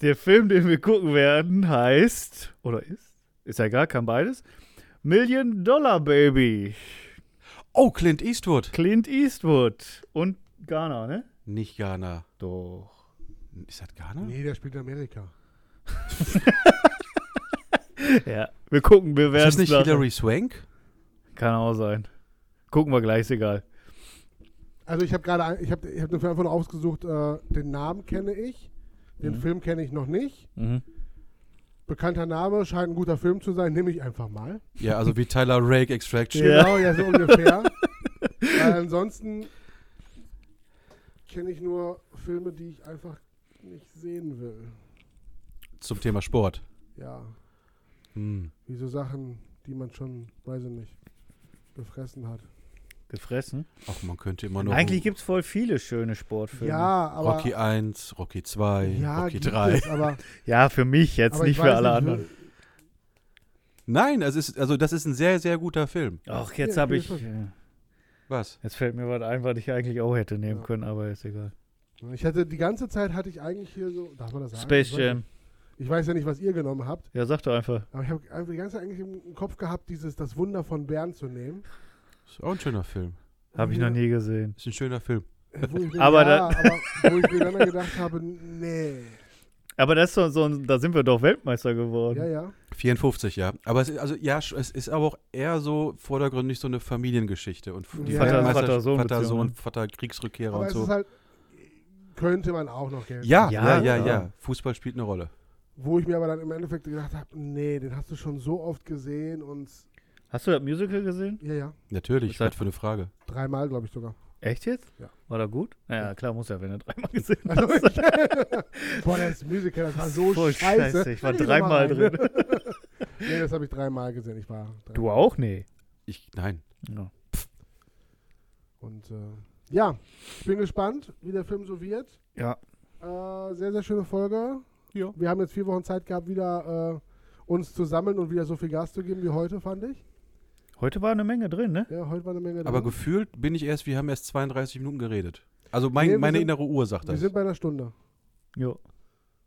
Der Film, den wir gucken werden, heißt. Oder ist? Ist ja egal, kann beides. Million Dollar Baby. Oh, Clint Eastwood. Clint Eastwood. Und Ghana, ne? Nicht Ghana. Doch. Ist das Ghana? Nee, der spielt in Amerika. [LAUGHS] [LAUGHS] Ja. Wir gucken, wir Ist werden das nicht Hilary Swank? Kann auch sein. Gucken wir gleich, ist egal. Also ich habe gerade, ich habe ich hab den Film einfach nur ausgesucht, äh, den Namen kenne ich, den Mhm. Film kenne ich noch nicht. Mhm. Bekannter Name, scheint ein guter Film zu sein, nehme ich einfach mal. Ja, also wie Tyler Rake Extraction. Genau, ja, so ungefähr. [LAUGHS] äh, ansonsten kenne ich nur Filme, die ich einfach nicht sehen will. Zum Thema Sport. Ja, Hm. wie so Sachen, die man schon, weiß ich nicht, befressen hat. gefressen. Ach, man könnte immer noch. Eigentlich gibt es voll viele schöne Sportfilme. Ja, aber. Rocky 1, Rocky 2, ja, Rocky gibt 3. Es, aber, [LAUGHS] Ja, für mich jetzt, nicht ich für alle nicht, anderen. Nein, es ist, also das ist ein sehr, sehr guter Film. Ach, jetzt Ja, habe ich äh, Was? Jetzt fällt mir was ein, was ich eigentlich auch hätte nehmen Ja. können, aber ist egal. Ich hatte die ganze Zeit hatte ich eigentlich hier so. Darf man das sagen? Space Jam. Ich weiß ja nicht, was ihr genommen habt, Ja, sag doch einfach. aber ich habe die ganze Zeit eigentlich im Kopf gehabt, dieses Das Wunder von Bern zu nehmen. Ist auch ein schöner Film. Habe ich noch nie gesehen. Ist ein schöner Film. Äh, Wo ich mir, Aber ja, aber wo ich mir dann [LAUGHS] gedacht habe, nee. Aber das ist so, so ein, da sind wir doch Weltmeister geworden. Ja, ja. 54, ja. Aber es ist, also ja, es ist aber auch eher so vordergründig so eine Familiengeschichte und die Ja, Vater, ja. Vater, Vater-Sohn-Beziehung, Vater, Sohn? Vater, Kriegsrückkehrer Aber und es so. ist halt, könnte man auch noch Geld. ja, Ja, ja, ja, ja. ja, Fußball spielt eine Rolle. Wo ich mir aber dann im Endeffekt gedacht habe, nee, den hast du schon so oft gesehen und Hast du das Musical gesehen? ja, ja, Natürlich, Ist halt- was für eine Frage. dreimal glaube ich sogar. Echt jetzt? Ja. War da gut? Naja, klar, muss ja, wenn du dreimal gesehen. [LAUGHS] Also ich, [LAUGHS] boah, das Musical, das war so Voll scheiße. scheiße, ich war dreimal drin. [LAUGHS] nee, das habe ich dreimal gesehen. Ich war drei- Du auch? Nee. Ich, nein. Ja. Und äh, ja, ich bin gespannt, wie der Film so wird. Ja. Äh, sehr, sehr schöne Folge. Ja. Wir haben jetzt vier Wochen Zeit gehabt, wieder äh, uns zu sammeln und wieder so viel Gas zu geben wie heute, fand ich. Heute war eine Menge drin, ne? Ja, heute war eine Menge Aber drin. gefühlt bin ich erst, wir haben erst 32 Minuten geredet. Also mein, Nee, wir meine sind- innere Uhr sagt Wir das. sind bei einer Stunde. Jo.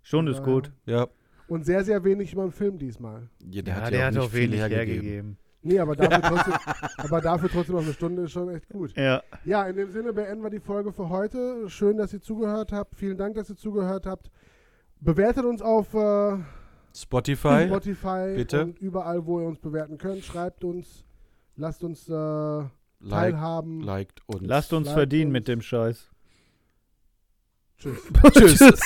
Stunde ist gut. Ja, Und sehr, sehr wenig über den Film diesmal. ja, der Ja, hat der ja auch hat auch wenig hergegeben. hergegeben. Nee, aber dafür [LAUGHS] trotzdem, aber dafür trotzdem noch eine Stunde ist schon echt gut. Ja. Ja, in dem Sinne beenden wir die Folge für heute. Schön, dass ihr zugehört habt. Vielen Dank, dass ihr zugehört habt. Bewertet uns auf äh, Spotify. Spotify bitte. und überall, wo ihr uns bewerten könnt. Schreibt uns, lasst uns äh, Like, teilhaben. liked uns. Lasst uns Bleibt verdienen uns- mit dem Scheiß. Tschüss. [LAUGHS] [LAUGHS] Tschüss. [LAUGHS]